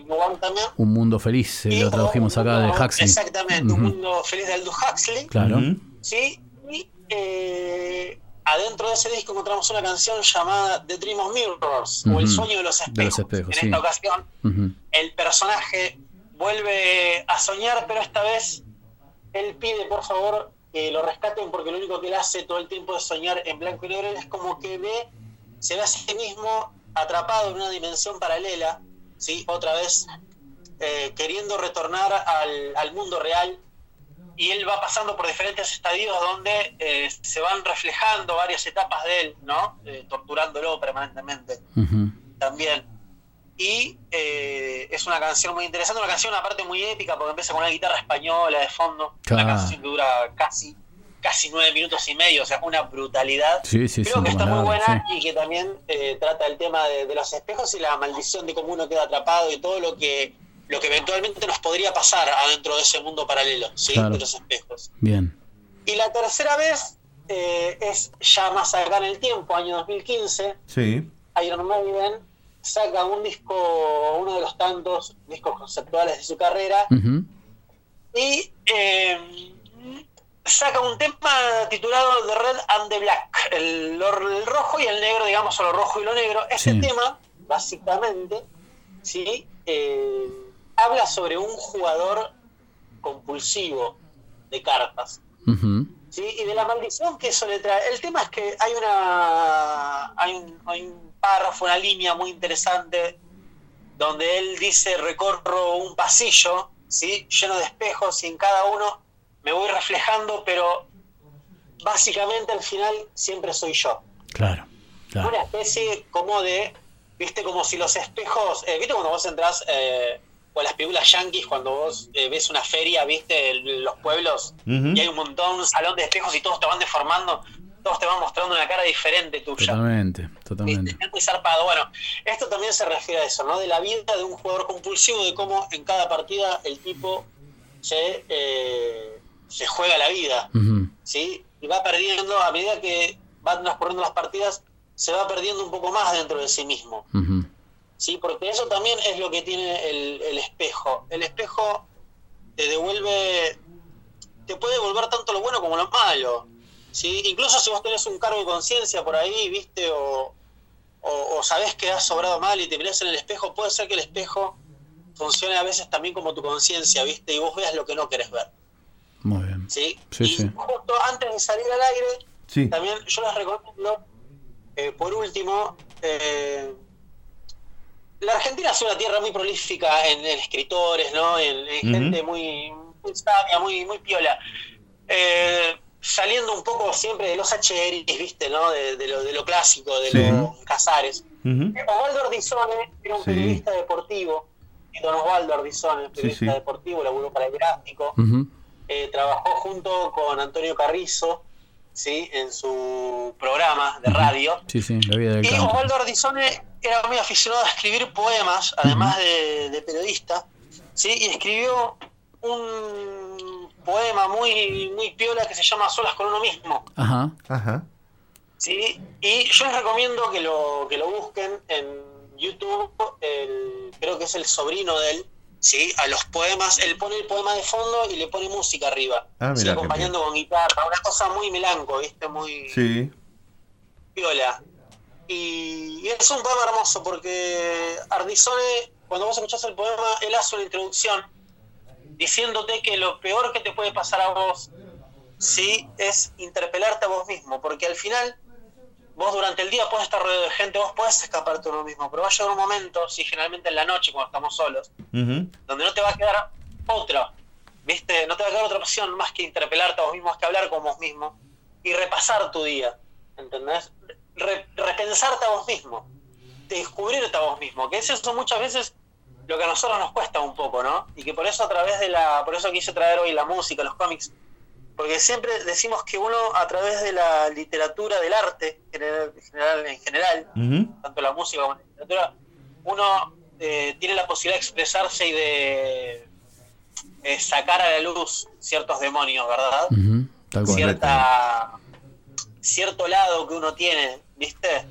World también. Un mundo feliz, eh, lo tradujimos acá de Huxley. Exactamente, un Ujú. mundo feliz de Aldous Huxley. Claro. ¿sí? Y eh, adentro de ese disco encontramos una canción llamada The Dream of Mirrors, o El sueño de los espejos. De los espejos, en sí. esta ocasión, el personaje vuelve a soñar, pero esta vez él pide, por favor, que lo rescaten porque lo único que él hace todo el tiempo es soñar en blanco y negro. Es como que ve, se ve a sí mismo atrapado en una dimensión paralela, ¿sí? Otra vez eh, queriendo retornar al, al mundo real y él va pasando por diferentes estadios donde eh, se van reflejando varias etapas de él, ¿no? Eh, torturándolo permanentemente Ujú. también. Y eh, es una canción muy interesante, una canción aparte muy épica porque empieza con una guitarra española de fondo, Claro. una canción que dura casi casi nueve minutos y medio, o sea, una brutalidad. Sí, sí, Creo sí, que está muy buena y que también trata el tema de, de los espejos y la maldición de cómo uno queda atrapado y todo lo que lo que eventualmente nos podría pasar adentro de ese mundo paralelo, ¿sí? Claro. De los espejos. Bien. Y la tercera vez eh, es ya más acá en el tiempo, año 2015, Sí. Iron Maiden saca un disco, uno de los tantos discos conceptuales de su carrera, Ujú. y eh, saca un tema titulado The Red and the Black, el, el rojo y el negro, digamos, o lo rojo y lo negro. Este Sí. tema, básicamente, ¿sí? Eh, habla sobre un jugador compulsivo de cartas. ¿sí? y de la maldición que eso le trae. El tema es que hay una hay un, hay un párrafo, una línea muy interesante donde él dice recorro un pasillo, ¿sí? lleno de espejos y en cada uno me voy reflejando, pero básicamente al final siempre soy yo. Claro. Claro. Una especie como de, viste, como si los espejos, eh, viste cuando vos entras eh, o las películas yankees, cuando vos eh, ves una feria, viste, el- los pueblos, y hay un montón, un salón de espejos y todos te van deformando, todos te van mostrando una cara diferente tuya. Totalmente, totalmente. Es muy zarpado. Bueno, esto también se refiere a eso, ¿no? De la vida de un jugador compulsivo, de cómo en cada partida el tipo se, eh, se juega la vida. ¿sí? Y va perdiendo, a medida que van transcurriendo las partidas, se va perdiendo un poco más dentro de sí mismo, Ujú. ¿Sí? Porque eso también es lo que tiene el, el espejo. El espejo te devuelve, te puede devolver tanto lo bueno como lo malo, ¿sí? Incluso si vos tenés un cargo de conciencia por ahí, ¿viste? O, o, o sabés que has sobrado mal y te mirás en el espejo, puede ser que el espejo funcione a veces también como tu conciencia, ¿viste? Y vos veas lo que no querés ver, Muy bien. ¿sí? Sí, y sí. justo antes de salir al aire, Sí. también yo les recomiendo, eh, por último, eh, la Argentina es una tierra muy prolífica en, en escritores, ¿no? En, gente muy, muy sabia, muy, muy piola. Eh, saliendo un poco siempre de los HRs, ¿viste? ¿no? De, de lo, de lo clásico, de Sí. los casares. Ujú. Osvaldo Ardizone era un Sí. periodista deportivo. Y don Osvaldo Ardizone, periodista sí. deportivo, laburó para el gráfico. Eh, trabajó junto con Antonio Carrizo, ¿sí? En su programa de radio. Sí, sí, la vida del Y campo. Osvaldo Ardizone era muy aficionado a escribir poemas, además de, de periodista, ¿sí? y escribió un poema muy, muy piola que se llama Solas con uno mismo. Ajá. Ajá. ¿sí? Y yo les recomiendo que lo, que lo busquen en YouTube, el- creo que es el sobrino de él, ¿sí? a los poemas, él pone el poema de fondo y le pone música arriba, Ah, acompañando con guitarra, una cosa muy melanco, ¿viste? Muy Sí. Y, y es un poema hermoso porque Ardizone, cuando vos escuchás el poema, él hace una introducción diciéndote que lo peor que te puede pasar a vos, sí, es interpelarte a vos mismo, porque al final vos durante el día puedes estar rodeado de gente, vos puedes escaparte de uno mismo, pero va a llegar un momento, sí, generalmente en la noche cuando estamos solos, donde no te va a quedar otra, ¿viste? No te va a quedar otra opción más que interpelarte a vos mismo, más que hablar con vos mismo y repasar tu día, ¿entendés? Re- repensarte a vos mismo, descubrirte a vos mismo, que eso son muchas veces lo que a nosotros nos cuesta un poco, ¿no? Y que por eso a través de la, por eso quise traer hoy la música, los cómics, porque siempre decimos que uno a través de la literatura, del arte general, general- en general, tanto la música como la literatura, uno eh, tiene la posibilidad de expresarse y de eh, sacar a la luz ciertos demonios, ¿verdad? Tal cual. Cierta, cierto lado que uno tiene, ¿viste?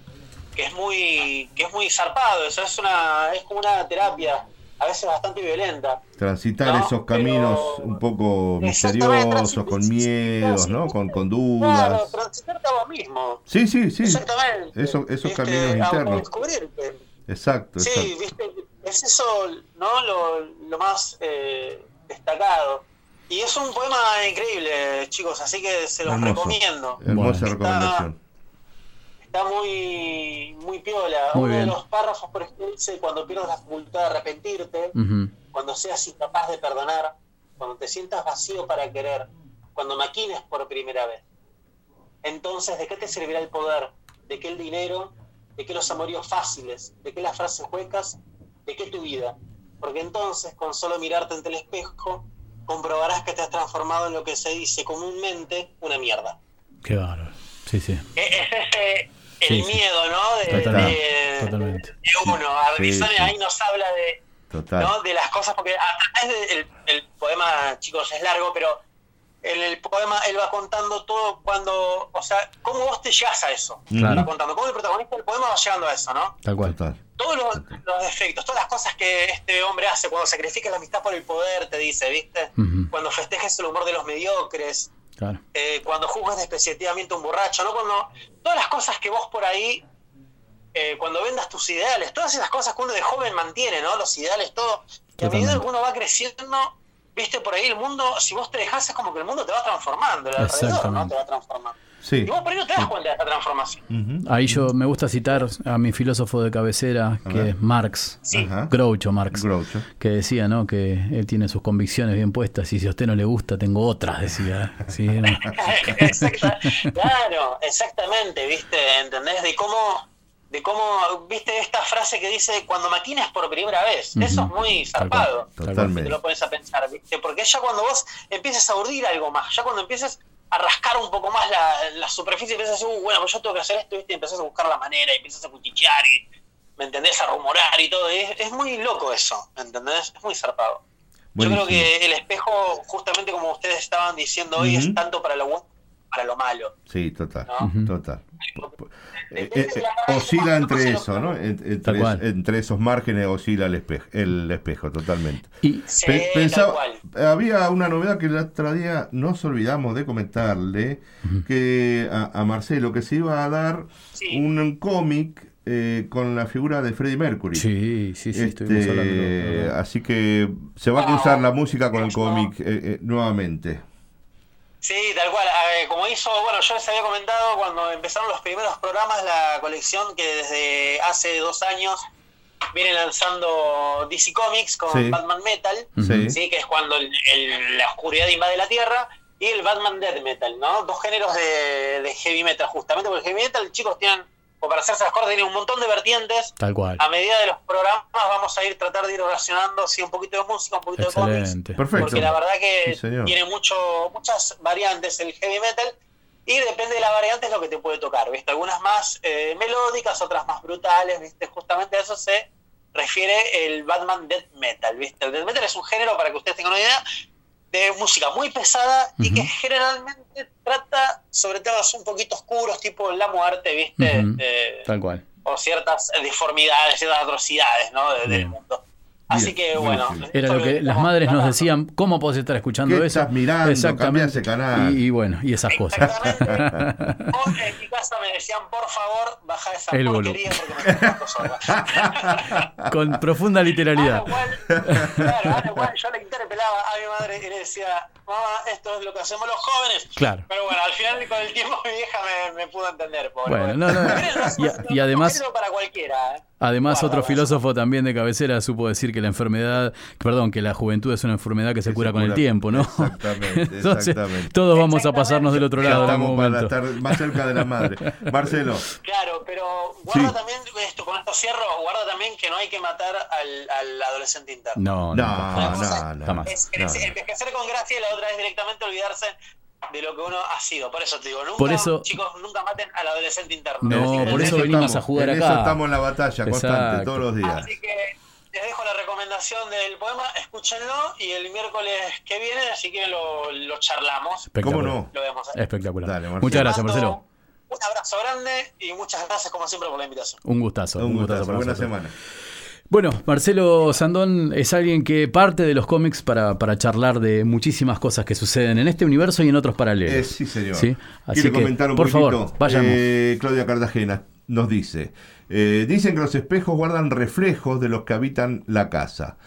Que es muy, que es muy zarpado, eso es una, es como una terapia, a veces bastante violenta. Transitar No, esos pero- caminos un poco misteriosos, con miedos, ¿no? Con, con dudas. Claro, transitarte a vos mismo. Sí, sí, sí. Exactamente. Eso- esos ¿viste? caminos A internos. descubrirte. Exacto, Sí, exacto. viste, es eso, ¿no? Lo, lo más eh, destacado. Y es un poema increíble, chicos, así que se los Hermoso. recomiendo. Hermosa Está- recomendación. Está muy, muy piola. Muy Uno bien. de los párrafos, por ejemplo, dice, cuando pierdas la facultad de arrepentirte, cuando seas incapaz de perdonar, cuando te sientas vacío para querer, cuando maquines por primera vez. Entonces, ¿de qué te servirá el poder? ¿De qué el dinero? ¿De qué los amoríos fáciles? ¿De qué las frases huecas? ¿De qué tu vida? Porque entonces, con solo mirarte ante el espejo, comprobarás que te has transformado en lo que se dice comúnmente una mierda. Qué bárbaro. Sí, sí. Es ese el Sí, miedo, ¿no? De, Total- de- totalmente. de uno. Ahí nos habla de, Total. ¿no? de las cosas, porque a través del el poema, chicos, es largo, pero en el poema él va contando todo cuando, o sea, cómo vos te llegas a eso. Claro. Va contando cómo el protagonista del poema va llegando a eso, ¿no? Tal cual. Total. Todos los, los defectos, todas las cosas que este hombre hace cuando sacrifica la amistad por el poder, te dice, ¿viste? Cuando festejes el humor de los mediocres, Claro. eh, cuando juzgas despreciativamente a un borracho, ¿no? Cuando todas las cosas que vos por ahí, eh, cuando vendas tus ideales, todas esas cosas que uno de joven mantiene, ¿no? Los ideales, todo. Y a medida que uno va creciendo, viste por ahí el mundo, si vos te dejás es como que el mundo te va transformando, el alrededor. Te va transformando. Sí. Y vos por ahí no te das cuenta de esa transformación. Ahí yo me gusta citar a mi filósofo de cabecera, que es Marx, Ajá. Groucho Marx, Groucho. que decía, ¿no? Que él tiene sus convicciones bien puestas y si a usted no le gusta, tengo otras, decía. Sí, claro, exactamente, ¿viste? ¿Entendés? De cómo, de cómo, ¿viste esta frase que dice cuando maquinas por primera vez? Eso es muy zarpado. tal cual. te Totalmente. lo pones a pensar, ¿viste? Porque ya cuando vos empieces a urdir algo más, ya cuando empieces a rascar un poco más la, la superficie empiezas a decir, uh, bueno, pues yo tengo que hacer esto, ¿viste? Y empezás a buscar la manera y empiezas a cuchichear y, ¿me entendés? A rumorar y todo. Y es, es muy loco eso, ¿me entendés? Es muy zarpado. Yo creo que el espejo, justamente como ustedes estaban diciendo hoy, es tanto para lo bueno como para lo malo. Sí, total. ¿no? Total. Oscila entre eso, ¿no? Entre, entre esos márgenes oscila el espejo, el espejo totalmente. Y Pe- pensaba- había una novedad que el otro día nos olvidamos de comentarle que a, a Marcelo que se iba a dar Sí. un cómic eh, con la figura de Freddie Mercury. sí, sí, sí, estuvimos Este, hablando. así que se va a cruzar la música con el cómic eh, eh, nuevamente. Sí, tal cual. Eh, como hizo, bueno, yo les había comentado cuando empezaron los primeros programas, la colección que desde hace dos años viene lanzando DC Comics con Sí. Batman Metal, Sí. ¿sí? que es cuando el- el- la oscuridad invade la Tierra, y el Batman Death Metal, ¿no? Dos géneros de, de heavy metal, justamente, porque el heavy metal, chicos, tienen, o para hacerse las cortas, tienen un montón de vertientes. Tal cual. A medida de los programas vamos a ir tratar de ir relacionando sí, un poquito de música, un poquito de cómics. Perfecto. Porque la verdad que Sí, tiene mucho, muchas variantes el heavy metal y depende de la variante es lo que te puede tocar, ¿viste? Algunas más eh, melódicas, otras más brutales, ¿viste? Justamente a eso se refiere el Batman Death Metal, ¿viste? El Death Metal es un género, para que ustedes tengan una idea, de música muy pesada y que generalmente trata sobre temas un poquito oscuros, tipo la muerte, ¿viste? Eh, Tal cual. o ciertas deformidades, ciertas atrocidades, ¿no? De- del mundo. Así que bueno. Era lo que las madres nos decían, ¿cómo podés estar escuchando ¿Qué eso? estás mirando? Ese canal. Y, y bueno, y esas cosas. Exactamente. O en mi casa me decían, por favor, baja esa El porquería porque me. Con profunda literalidad. lo cual, claro, a lo cual yo le interpelaba a mi madre y le decía, mamá, esto es lo que hacemos los jóvenes. Claro. Pero bueno, al final con el tiempo mi vieja me, me pudo entender. Pobre. Bueno, no, no. Y, a- y además, No para cualquiera. ¿eh? Además otro filósofo también de cabecera supo decir que la enfermedad, perdón, que la juventud es una enfermedad que se cura con el tiempo, ¿no? Exactamente, Entonces, exactamente. todos vamos a pasarnos del otro Ya lado en algún estamos para estar más cerca de la madre. Marcelo, Claro, pero guarda Sí. también, esto, con esto cierro, guarda también que no hay que matar al, al adolescente interno. No, no, no, no, no, Jamás. Es no. crecer- envejecer con gracia y la otra es directamente olvidarse de lo que uno ha sido. Por eso te digo, nunca, Por eso- chicos, nunca maten al adolescente interno. No, Así que por eso venimos a jugar en acá. eso estamos en la batalla constante, Exacto. todos los días. Así que les dejo la recomendación del poema, escúchenlo y el miércoles que viene, si quieren, lo, lo charlamos. ¿Cómo no? Lo vemos. ¿eh? Espectacular. Dale. Muchas gracias, Marcelo. Un abrazo grande y muchas gracias, como siempre, por la invitación. Un gustazo. Un gustazo, para buena nosotros. semana. Bueno, Marcelo Sandón es alguien que parte de los cómics para, para charlar de muchísimas cosas que suceden en este universo y en otros paralelos. Eh, sí, señor. ¿Sí? Así Quiere que, comentar un por poquito. favor, vayamos. Eh, Claudia Cartagena nos dice: eh, Dicen que los espejos guardan reflejos de los que habitan la casa.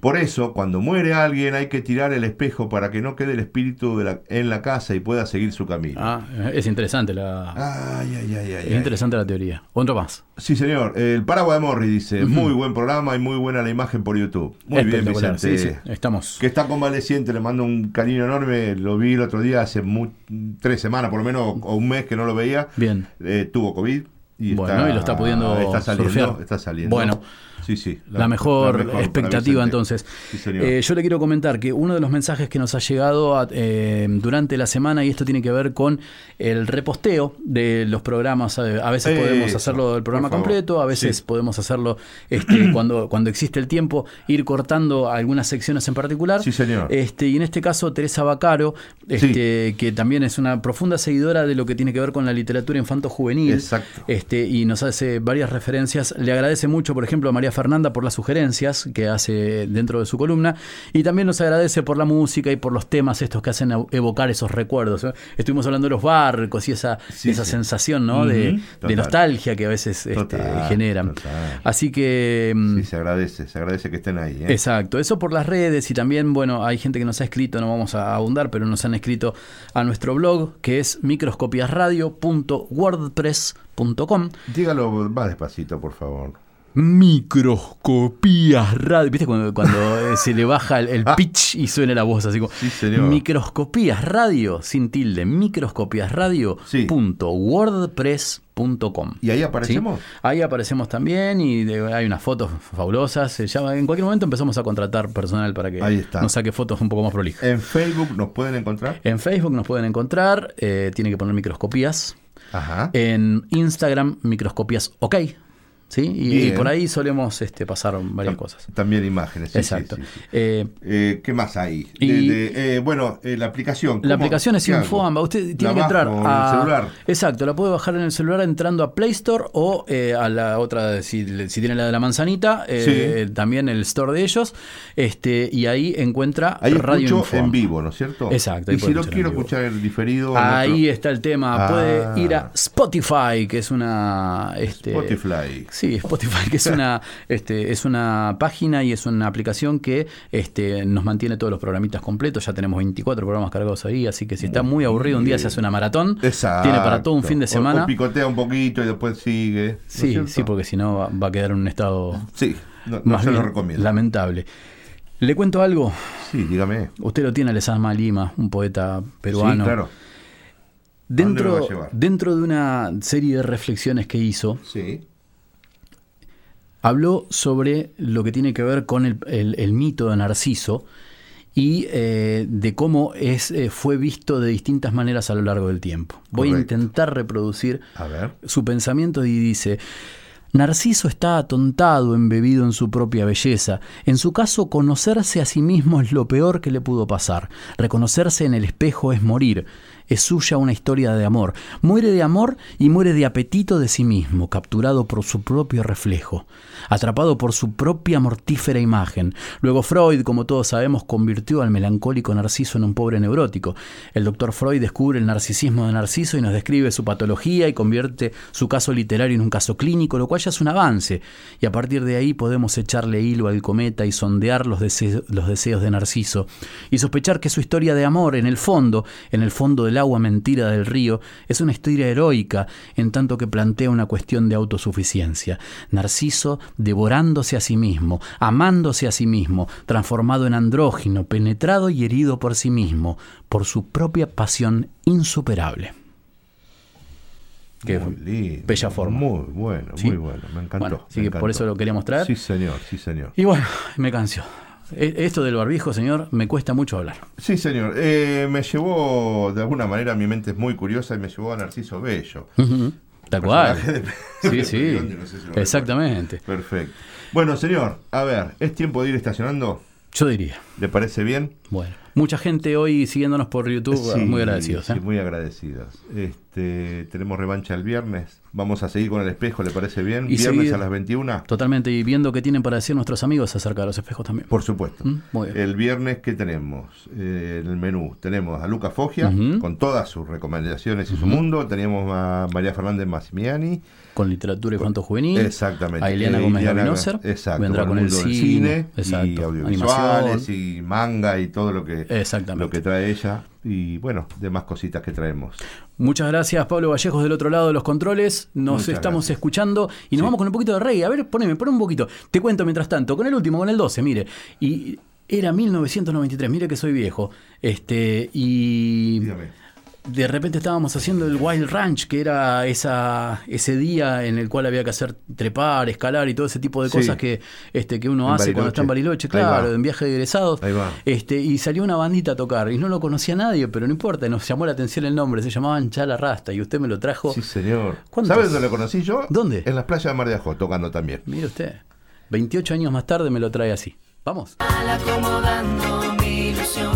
Por eso, cuando muere alguien, hay que tirar el espejo para que no quede el espíritu de la- en la casa y pueda seguir su camino. Ah, es interesante la, Ay, ay, ay, ay, es interesante la teoría. Otro más. Sí, señor. El Paraguay de Morri dice. Muy buen programa y muy buena la imagen por YouTube. Muy bien. Vicente. Sí, sí, estamos. Que está convaleciente, le mando un cariño enorme. Lo vi el otro día, hace tres semanas por lo menos, o un mes que no lo veía. Bien. Eh, tuvo COVID. Y Bueno, está, y lo está pudiendo está saliendo, surfear. está saliendo. Bueno. sí, sí. La, mejor, la mejor para expectativa entonces. Sí. Eh, yo le quiero comentar que uno de los mensajes que nos ha llegado a- eh, durante la semana, y esto tiene que ver con el reposteo de los programas, a veces podemos hacerlo del programa completo, a veces Sí. podemos hacerlo este, cuando, cuando existe el tiempo, ir cortando algunas secciones en particular. Sí, señor. Este, y en este caso, Teresa Bacaro, este, que también es una profunda seguidora de lo que tiene que ver con la literatura infanto-juvenil. Exacto. Este, y nos hace varias referencias. Le agradece mucho, por ejemplo, a María Fernanda por las sugerencias que hace dentro de su columna. Y también nos agradece por la música y por los temas estos que hacen evocar esos recuerdos. ¿eh? Estuvimos hablando de los barcos y esa, Sí, esa sí. sensación ¿no? de, nostalgia que a veces este, generan. total. Así que. mm, Sí, se agradece, se agradece que estén ahí. ¿eh? Exacto, eso por las redes y también, bueno, hay gente que nos ha escrito, no vamos a abundar, pero nos han escrito a nuestro blog que es microscopiasradio.wordpress.com. Dígalo más despacito, por favor. Microscopías radio. ¿Viste cuando, cuando eh, se le baja el, el pitch y suena la voz así como. Sí, señor. Microscopías radio, sin tilde. Microscopiasradio.wordpress.com. ¿Y ahí aparecemos? ¿Sí? Ahí aparecemos también y de- hay unas fotos fabulosas. En cualquier momento empezamos a contratar personal para que Ahí está. nos saque fotos un poco más prolijas. En Facebook nos pueden encontrar. En Facebook nos pueden encontrar, eh, tiene que poner microscopías. Ajá. En Instagram, microscopías ok. ¿Sí? Y, por ahí solemos este, pasar varias cosas. También imágenes. sí, Exacto. sí, sí, sí. Eh, Eh, ¿Qué más hay? Y- De- de- eh, bueno, eh, la aplicación. La aplicación es. Infoamba. Usted La tiene que entrar a. el celular. Exacto, la puede bajar en el celular entrando a Play Store o eh, a la otra, si, si tiene la de la manzanita, eh, también el store de ellos. Este, y ahí encuentra Ahí Radio Infoamba. en vivo, ¿no es cierto? Exacto, Y si lo quiero escuchar el diferido. Ahí está el tema. Ah. Puede ir a Spotify, que es una. Este, Spotify. Sí, Spotify, que es una, este, es una página y es una aplicación que este, nos mantiene todos los programitas completos. Ya tenemos 24 programas cargados ahí, así que si está muy aburrido un día se hace una maratón. Exacto. Tiene para todo un fin de semana. O, picotea un poquito y después sigue. ¿no es Sí, sí, porque si no va, va a quedar en un estado Sí, no, no más se lo recomiendo. lamentable. Le cuento algo. Sí, dígame. Usted lo tiene a Lezama Lima, un poeta peruano. Sí, claro. Dentro, dentro de una serie de reflexiones que hizo, Sí. Habló sobre lo que tiene que ver con el, el- el mito de Narciso y eh, de cómo es, eh, fue visto de distintas maneras a lo largo del tiempo. Voy a intentar reproducir A ver. su pensamiento y dice, Narciso está atontado, embebido en su propia belleza. En su caso, conocerse a sí mismo es lo peor que le pudo pasar. Reconocerse en el espejo es morir. Es suya una historia de amor. Muere de amor y muere de apetito de sí mismo, capturado por su propio reflejo, atrapado por su propia mortífera imagen. Luego Freud, como todos sabemos, convirtió al melancólico Narciso en un pobre neurótico. El doctor Freud descubre el narcisismo de Narciso y nos describe su patología y convierte su caso literario en un caso clínico, lo cual ya es un avance. Y a partir de ahí podemos echarle hilo al cometa y sondear los, dese- los deseos de Narciso y sospechar que su historia de amor, en el fondo, en el fondo del agua mentira del río, es una historia heroica en tanto que plantea una cuestión de autosuficiencia. Narciso devorándose a sí mismo, amándose a sí mismo, transformado en andrógino, penetrado y herido por sí mismo, por su propia pasión insuperable. Muy lindo. bella forma. Muy bueno, Sí. muy bueno. Me encantó. Bueno, así me que por eso lo queríamos traer. Sí, señor, sí, señor. Y bueno, me canso. E- Esto del barbijo, señor, me cuesta mucho hablar. Sí, señor. Eh, me llevó, de alguna manera, mi mente es muy curiosa y me llevó a Narciso Bello. Tal cual. De- Sí, de sí. Biondi, no sé si lo Exactamente. Perfecto. Bueno, señor, a ver, ¿es tiempo de ir estacionando? Yo diría. ¿Le parece bien? Bueno, mucha gente hoy siguiéndonos por YouTube, Sí, muy agradecidos. ¿eh? sí, muy agradecidos. Este, tenemos revancha el viernes. Vamos a seguir con el espejo, ¿le parece bien? Y viernes a las 21. Totalmente, y viendo qué tienen para decir nuestros amigos acerca de los espejos también. Por supuesto. Mm, Muy bien. El viernes, ¿qué tenemos? Eh, en el menú tenemos a Luca Foggia, Ujú. con todas sus recomendaciones y su Ujú. mundo. Teníamos a María Fernández Massimiani. Con literatura y cuento juvenil. Exactamente. A Ileana Eh, Gómez Gavinoser. Exacto. Vendrá con el mundo del cine. y Exacto. audiovisuales y manga y todo lo que, Exactamente. lo que trae ella. Y bueno, demás cositas que traemos. Muchas gracias, Pablo Vallejos, del otro lado de los controles. Nos Muchas estamos gracias. escuchando y nos vamos con un poquito de reggae. A ver, poneme, pon un poquito. Te cuento mientras tanto, con el último, con el 12, mire. Y era 1993, mire que soy viejo. Este, y. De repente estábamos haciendo el Wild Ranch, que era esa, ese día en el cual había que hacer trepar, escalar y todo ese tipo de Sí. cosas que, este, que uno En hace cuando está en Bariloche. Claro, en viaje de egresados. Ahí va. Este, y salió una bandita a tocar y no lo conocía nadie, pero no importa, nos llamó la atención el nombre, se llamaban Chala Rasta y usted me lo trajo. Sí, señor. ¿Cuántos? ¿Sabes dónde lo conocí yo? ¿Dónde? En las playas de Mar de Ajó, tocando también. Mire usted, 28 años más tarde me lo trae así. Vamos. acomodando mi ilusión,